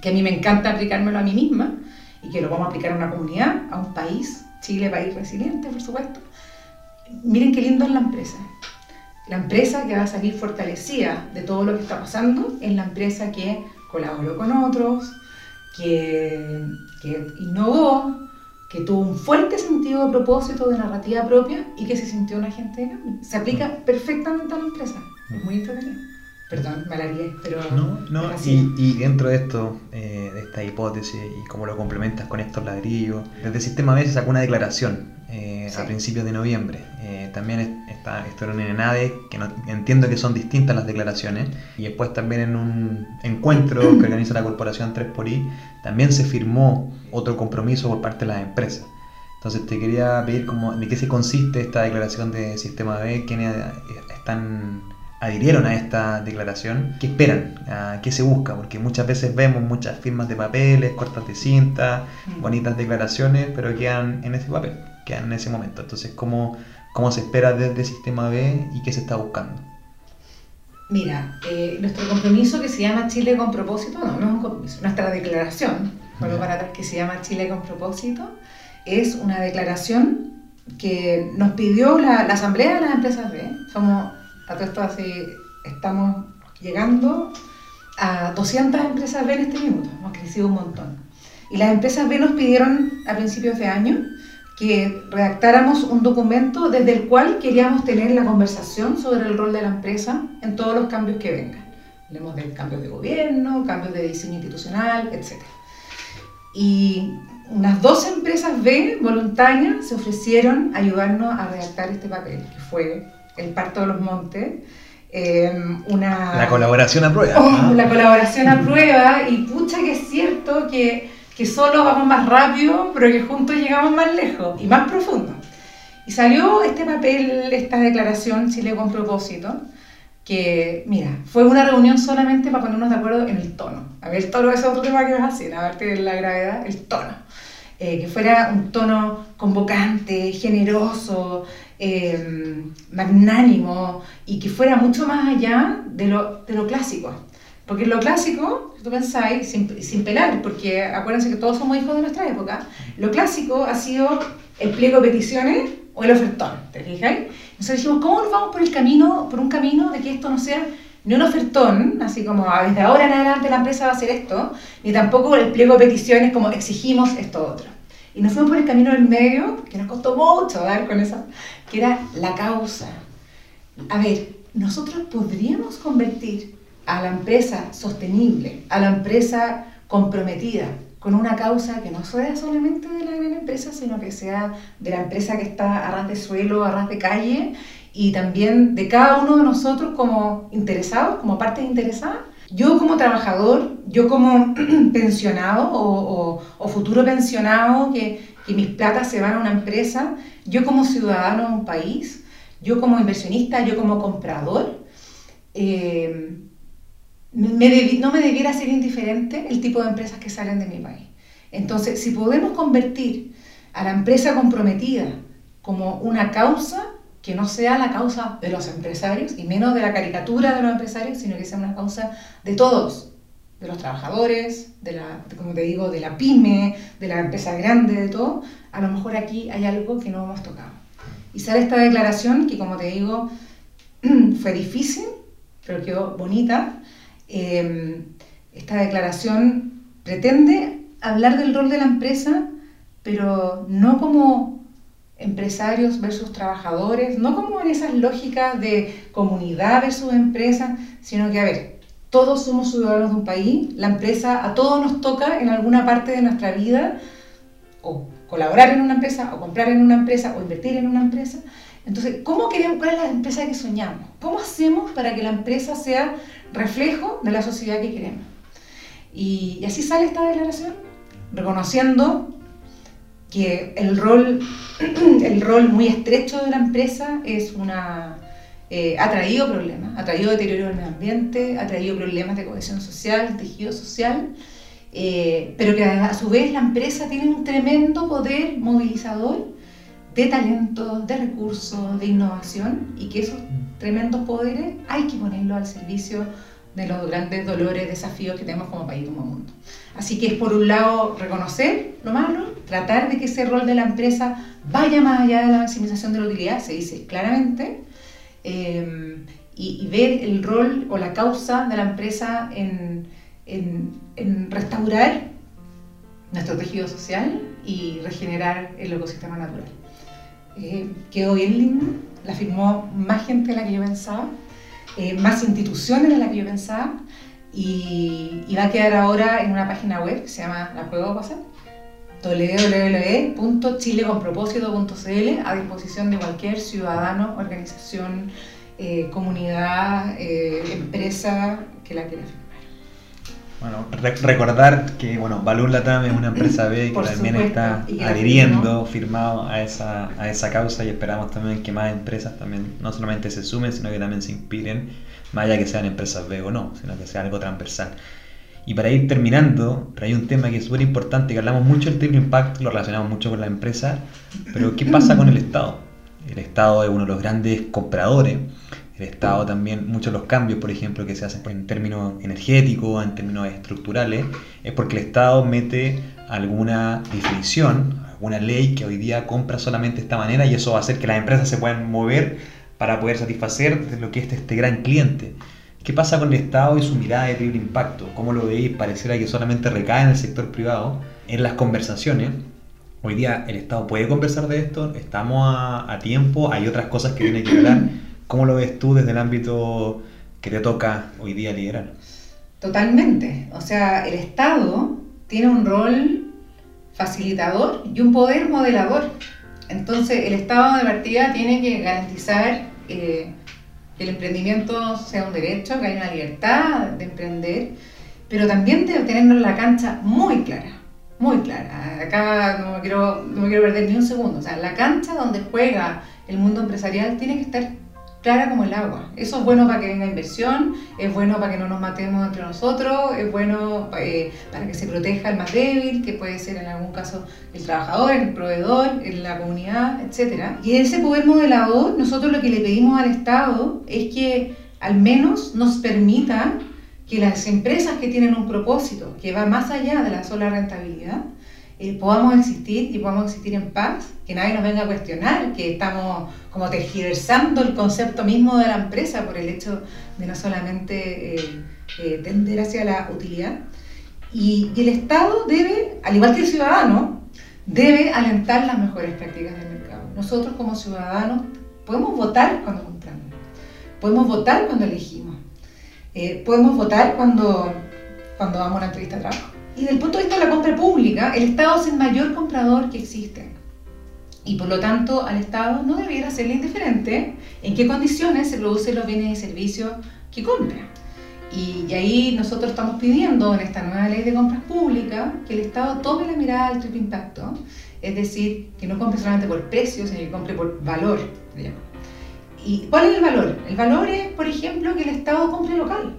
que a mí me encanta aplicármelo a mí misma, y que lo vamos a aplicar a una comunidad, a un país, Chile, país resiliente, por supuesto. Miren qué lindo es la empresa. La empresa que va a salir fortalecida de todo lo que está pasando es la empresa que colaboró con otros, que, que innovó, que tuvo un fuerte sentido de propósito, de narrativa propia y que se sintió un agente de cambio. Se aplica mm. perfectamente a la empresa. Es muy entretenido. Perdón, me alargué, pero... No, no, y, y, dentro de esto, eh, de esta hipótesis y cómo lo complementas con estos ladrillos, desde el sistema B se sacó una declaración eh, a principios de noviembre. Eh, también está, estuvieron en ENADE, que no, entiendo que son distintas las declaraciones, y después también en un encuentro que organiza la corporación 3xI, también se firmó otro compromiso por parte de las empresas. Entonces te quería pedir cómo, de qué se consiste esta declaración de Sistema B, quiénes están adhirieron a esta declaración, qué esperan, qué se busca, porque muchas veces vemos muchas firmas de papeles, cortas de cinta, mm. bonitas declaraciones, pero quedan en ese papel, quedan en ese momento. Entonces, ¿cómo, cómo se espera desde el Sistema B y qué se está buscando? Mira, eh, nuestro compromiso que se llama Chile con propósito, no, no es un compromiso, nuestra declaración, bueno, para atrás, que se llama Chile con propósito, es una declaración que nos pidió la, la Asamblea de las Empresas B. Somos a todo esto así, estamos llegando a 200 empresas B en este minuto, hemos crecido un montón. Y las empresas B nos pidieron a principios de año que redactáramos un documento desde el cual queríamos tener la conversación sobre el rol de la empresa en todos los cambios que vengan. Hablemos de cambios de gobierno, cambios de diseño institucional, etc. Y unas dos empresas B voluntarias se ofrecieron a ayudarnos a redactar este papel, que fue el Parto de los Montes. Em, una... La colaboración a prueba. Oh, la colaboración a prueba y pucha que es cierto que, que solo vamos más rápido, pero que juntos llegamos más lejos y más profundo. Y salió este papel, esta declaración Chile con propósito, que, mira, fue una reunión solamente para ponernos de acuerdo en el tono. A ver, el tono es otro tema que vas a hacer, a ver la gravedad, el tono. Eh, que fuera un tono convocante, generoso, eh, magnánimo y que fuera mucho más allá de lo, de lo clásico. Porque lo clásico, si tú pensáis, sin, sin, pelar, porque acuérdense que todos somos hijos de nuestra época, lo clásico ha sido el pliego de peticiones o el ofertón, ¿te fijáis? Entonces dijimos, ¿cómo nos vamos por el camino, por un camino de que esto no sea ni un ofertón, así como ah, desde ahora en adelante la empresa va a hacer esto, ni tampoco el pliego de peticiones como exigimos esto otro. Y nos fuimos por el camino del medio, que nos costó mucho dar con eso, que era la causa. A ver, nosotros podríamos convertir a la empresa sostenible, a la empresa comprometida con una causa que no sea solamente de la gran empresa, sino que sea de la empresa que está a ras de suelo, a ras de calle, y también de cada uno de nosotros como interesados, como partes interesadas. Yo como trabajador, yo como (clears throat) pensionado o, futuro pensionado que, mis platas se van a una empresa, yo como ciudadano de un país, yo como inversionista, yo como comprador, eh, no me debiera ser indiferente el tipo de empresas que salen de mi país. Entonces, si podemos convertir a la empresa comprometida como una causa, que no sea la causa de los empresarios y menos de la caricatura de los empresarios, sino que sea una causa de todos, de los trabajadores, de la, como te digo, de la pyme, de la empresa grande, de todo, a lo mejor aquí hay algo que no hemos tocado. Y sale esta declaración que, como te digo, (clears throat) fue difícil, pero quedó bonita. Em, esta declaración pretende hablar del rol de la empresa, pero no como empresarios versus trabajadores, no como en esas lógicas de comunidad versus empresa, sino que, a ver, todos somos ciudadanos de un país, la empresa a todos nos toca en alguna parte de nuestra vida o colaborar en una empresa o comprar en una empresa o invertir en una empresa. Entonces, ¿cómo queremos, cuál es la empresa que soñamos? ¿Cómo hacemos para que la empresa sea reflejo de la sociedad que queremos? Y, así sale esta declaración, reconociendo que el rol, (clears throat) el rol muy estrecho de la empresa es una, eh, ha traído problemas, ha traído deterioro del medio ambiente, ha traído problemas de cohesión social, tejido social, eh, pero que a su vez la empresa tiene un tremendo poder movilizador de talento, de recursos, de innovación y que esos tremendos poderes hay que ponerlos al servicio de los grandes dolores, desafíos que tenemos como país y como mundo. Así que es por un lado reconocer lo malo, tratar de que ese rol de la empresa vaya más allá de la maximización de la utilidad, se dice claramente, eh, y, ver el rol o la causa de la empresa en, en restaurar nuestro tejido social y regenerar el ecosistema natural. Eh, quedó bien lindo, la firmó más gente de la que yo pensaba, eh, más instituciones de la que yo pensaba, y, va a quedar ahora en una página web que se llama, ¿la puedo pasar? www.chileconpropósito.cl a disposición de cualquier ciudadano, organización, eh, comunidad, empresa que la quiera Bueno, recordar que bueno, Balloon Latam es una empresa B que también está adhiriendo, firmado a esa, a esa causa y esperamos también que más empresas también no solamente se sumen, sino que también se inspiren, más allá que sean empresas B o no, sino que sea algo transversal. Y para ir terminando, hay un tema que es súper importante, que hablamos mucho del triple impacto, lo relacionamos mucho con la empresa, pero ¿qué pasa con el Estado? El Estado es uno de los grandes compradores el Estado también, muchos de los cambios, por ejemplo, que se hacen en términos energéticos, en términos estructurales, es porque el Estado mete alguna definición, alguna ley que hoy día compra solamente de esta manera y eso va a hacer que las empresas se puedan mover para poder satisfacer lo que es este gran cliente. ¿Qué pasa con el Estado y su mirada de libre impacto? ¿Cómo lo veis? Pareciera que solamente recae en el sector privado. En las conversaciones, hoy día el Estado puede conversar de esto, estamos a, a tiempo, hay otras cosas que tiene que hablar ¿Cómo lo ves tú desde el ámbito que te toca hoy día liderar? Totalmente. O sea, el Estado tiene un rol facilitador y un poder modelador. Entonces, el Estado de partida tiene que garantizar eh, que el emprendimiento sea un derecho, que haya una libertad de emprender, pero también debe tener la cancha muy clara, muy clara. Acá no me, quiero, no quiero perder ni un segundo. O sea, la cancha donde juega el mundo empresarial tiene que estar clara como el agua. Eso es bueno para que venga inversión, es bueno para que no nos matemos entre nosotros, es bueno eh, para que se proteja el más débil, que puede ser en algún caso el trabajador, el proveedor, en la comunidad, etc. Y ese poder modelador, nosotros lo que le pedimos al Estado es que al menos nos permita que las empresas que tienen un propósito que va más allá de la sola rentabilidad, eh, podamos existir y podamos existir en paz, que nadie nos venga a cuestionar, que estamos como tergiversando el concepto mismo de la empresa por el hecho de no solamente eh, eh, tender hacia la utilidad. Y, y, el Estado debe, al igual que el ciudadano, debe alentar las mejores prácticas del mercado. Nosotros como ciudadanos podemos votar cuando compramos, podemos votar cuando elegimos, podemos votar cuando, cuando vamos a una entrevista de trabajo y desde el punto de vista de la compra pública, el Estado es el mayor comprador que existe. Y por lo tanto, al Estado no debiera serle indiferente en qué condiciones se producen los bienes y servicios que compra. Y, ahí nosotros estamos pidiendo en esta nueva ley de compras públicas que el Estado tome la mirada al triple impacto, es decir, que no compre solamente por precio, sino que compre por valor. ¿Y cuál es el valor? El valor es, por ejemplo, que el Estado compre local.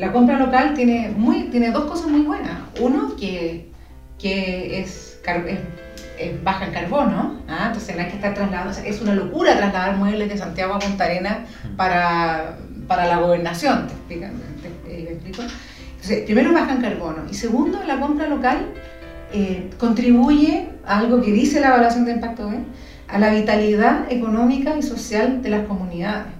La compra local tiene, muy, tiene dos cosas muy buenas. Uno, que, que es, baja en carbono, ¿ah? entonces no hay que estar trasladando, es una locura trasladar muebles de Santiago a Punta Arena para, para la gobernación, ¿te, explico? Entonces, primero baja en carbono y segundo, la compra local eh, contribuye a algo que dice la evaluación de impacto ¿eh? a la vitalidad económica y social de las comunidades.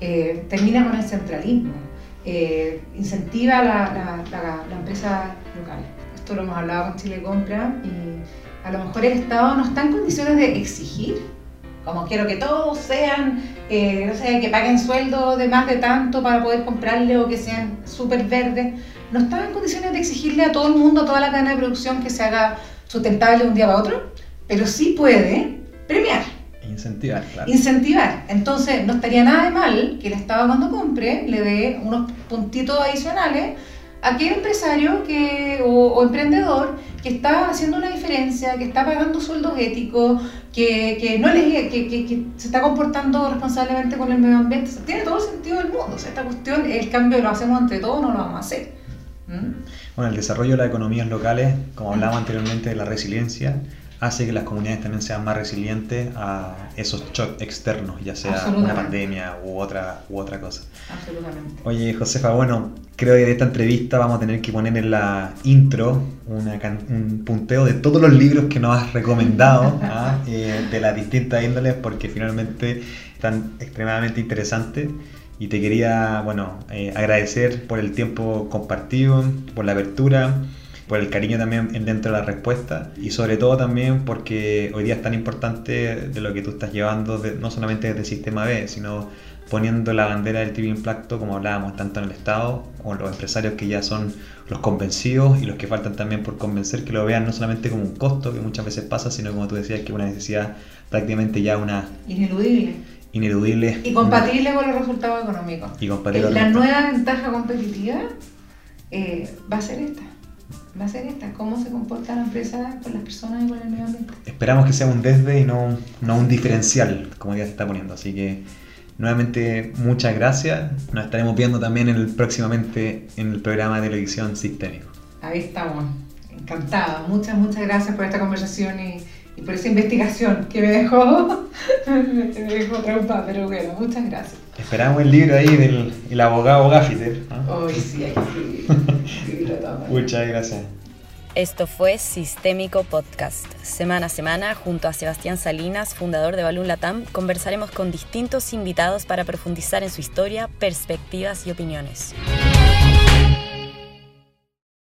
Eh, termina con el centralismo. Eh, incentiva la, la, empresa local. Esto lo hemos hablado con Chile Compra y a lo mejor el Estado no está en condiciones de exigir, como quiero que todos sean, eh, que paguen sueldo de más de tanto para poder comprarle o que sean súper verdes. No está en condiciones de exigirle a todo el mundo, a toda la cadena de producción que se haga sustentable de un día para otro, pero sí puede premiar Incentivar, claro. Incentivar. Entonces, no estaría nada de mal que el Estado cuando compre le dé unos puntitos adicionales a aquel empresario que, o, o emprendedor que está haciendo una diferencia, que está pagando sueldos éticos, que, que no le, que, que, que se está comportando responsablemente con el medio ambiente. O sea, tiene todo el sentido del mundo. O sea, esta cuestión, el cambio lo hacemos entre todos, no lo vamos a hacer. ¿Mm? Bueno, el desarrollo de las economías locales, como hablábamos anteriormente de la resiliencia, hace que las comunidades también sean más resilientes a esos shocks externos, ya sea una pandemia u otra, u otra cosa. Absolutamente. Oye, Josefa, bueno, creo que de esta entrevista vamos a tener que poner en la intro una un punteo de todos los libros que nos has recomendado, (laughs) ¿ah? Eh, de las distintas índoles, porque finalmente están extremadamente interesantes. Y te quería, bueno, eh, agradecer por el tiempo compartido, por la apertura, por el cariño también en- dentro de la respuesta y sobre todo también porque hoy día es tan importante de lo que tú estás llevando, de- no solamente desde Sistema B, sino poniendo la bandera del TV Impacto, como hablábamos, tanto en el Estado como los empresarios que ya son los convencidos y los que faltan también por convencer, que lo vean no solamente como un costo, que muchas veces pasa, sino como tú decías, que una necesidad prácticamente ya una Ineludible. ineludible. Y compatible con los resultados económicos. Y compatible Eh, con La nueva ventaja competitiva eh, va a ser esta. Va a ser esta. Cómo se comporta la empresa con las personas y con el medio ambiente. Esperamos que sea un desde y no, no un diferencial, como ya se está poniendo. Así que, nuevamente, muchas gracias. Nos estaremos viendo también en el, próximamente en el programa de televisión sistémico. Ahí estamos. Encantada. Muchas, muchas gracias por esta conversación y, y por esa investigación que me dejó, (laughs) me dejó pero bueno, muchas gracias. Esperamos el libro ahí del el abogado Gaffiter. ¿no? Hoy sí hay que. (laughs) Muchas gracias. Esto fue Sistémico Podcast. Semana a semana, junto a Sebastián Salinas, fundador de Balloon Latam, conversaremos con distintos invitados para profundizar en su historia, perspectivas y opiniones.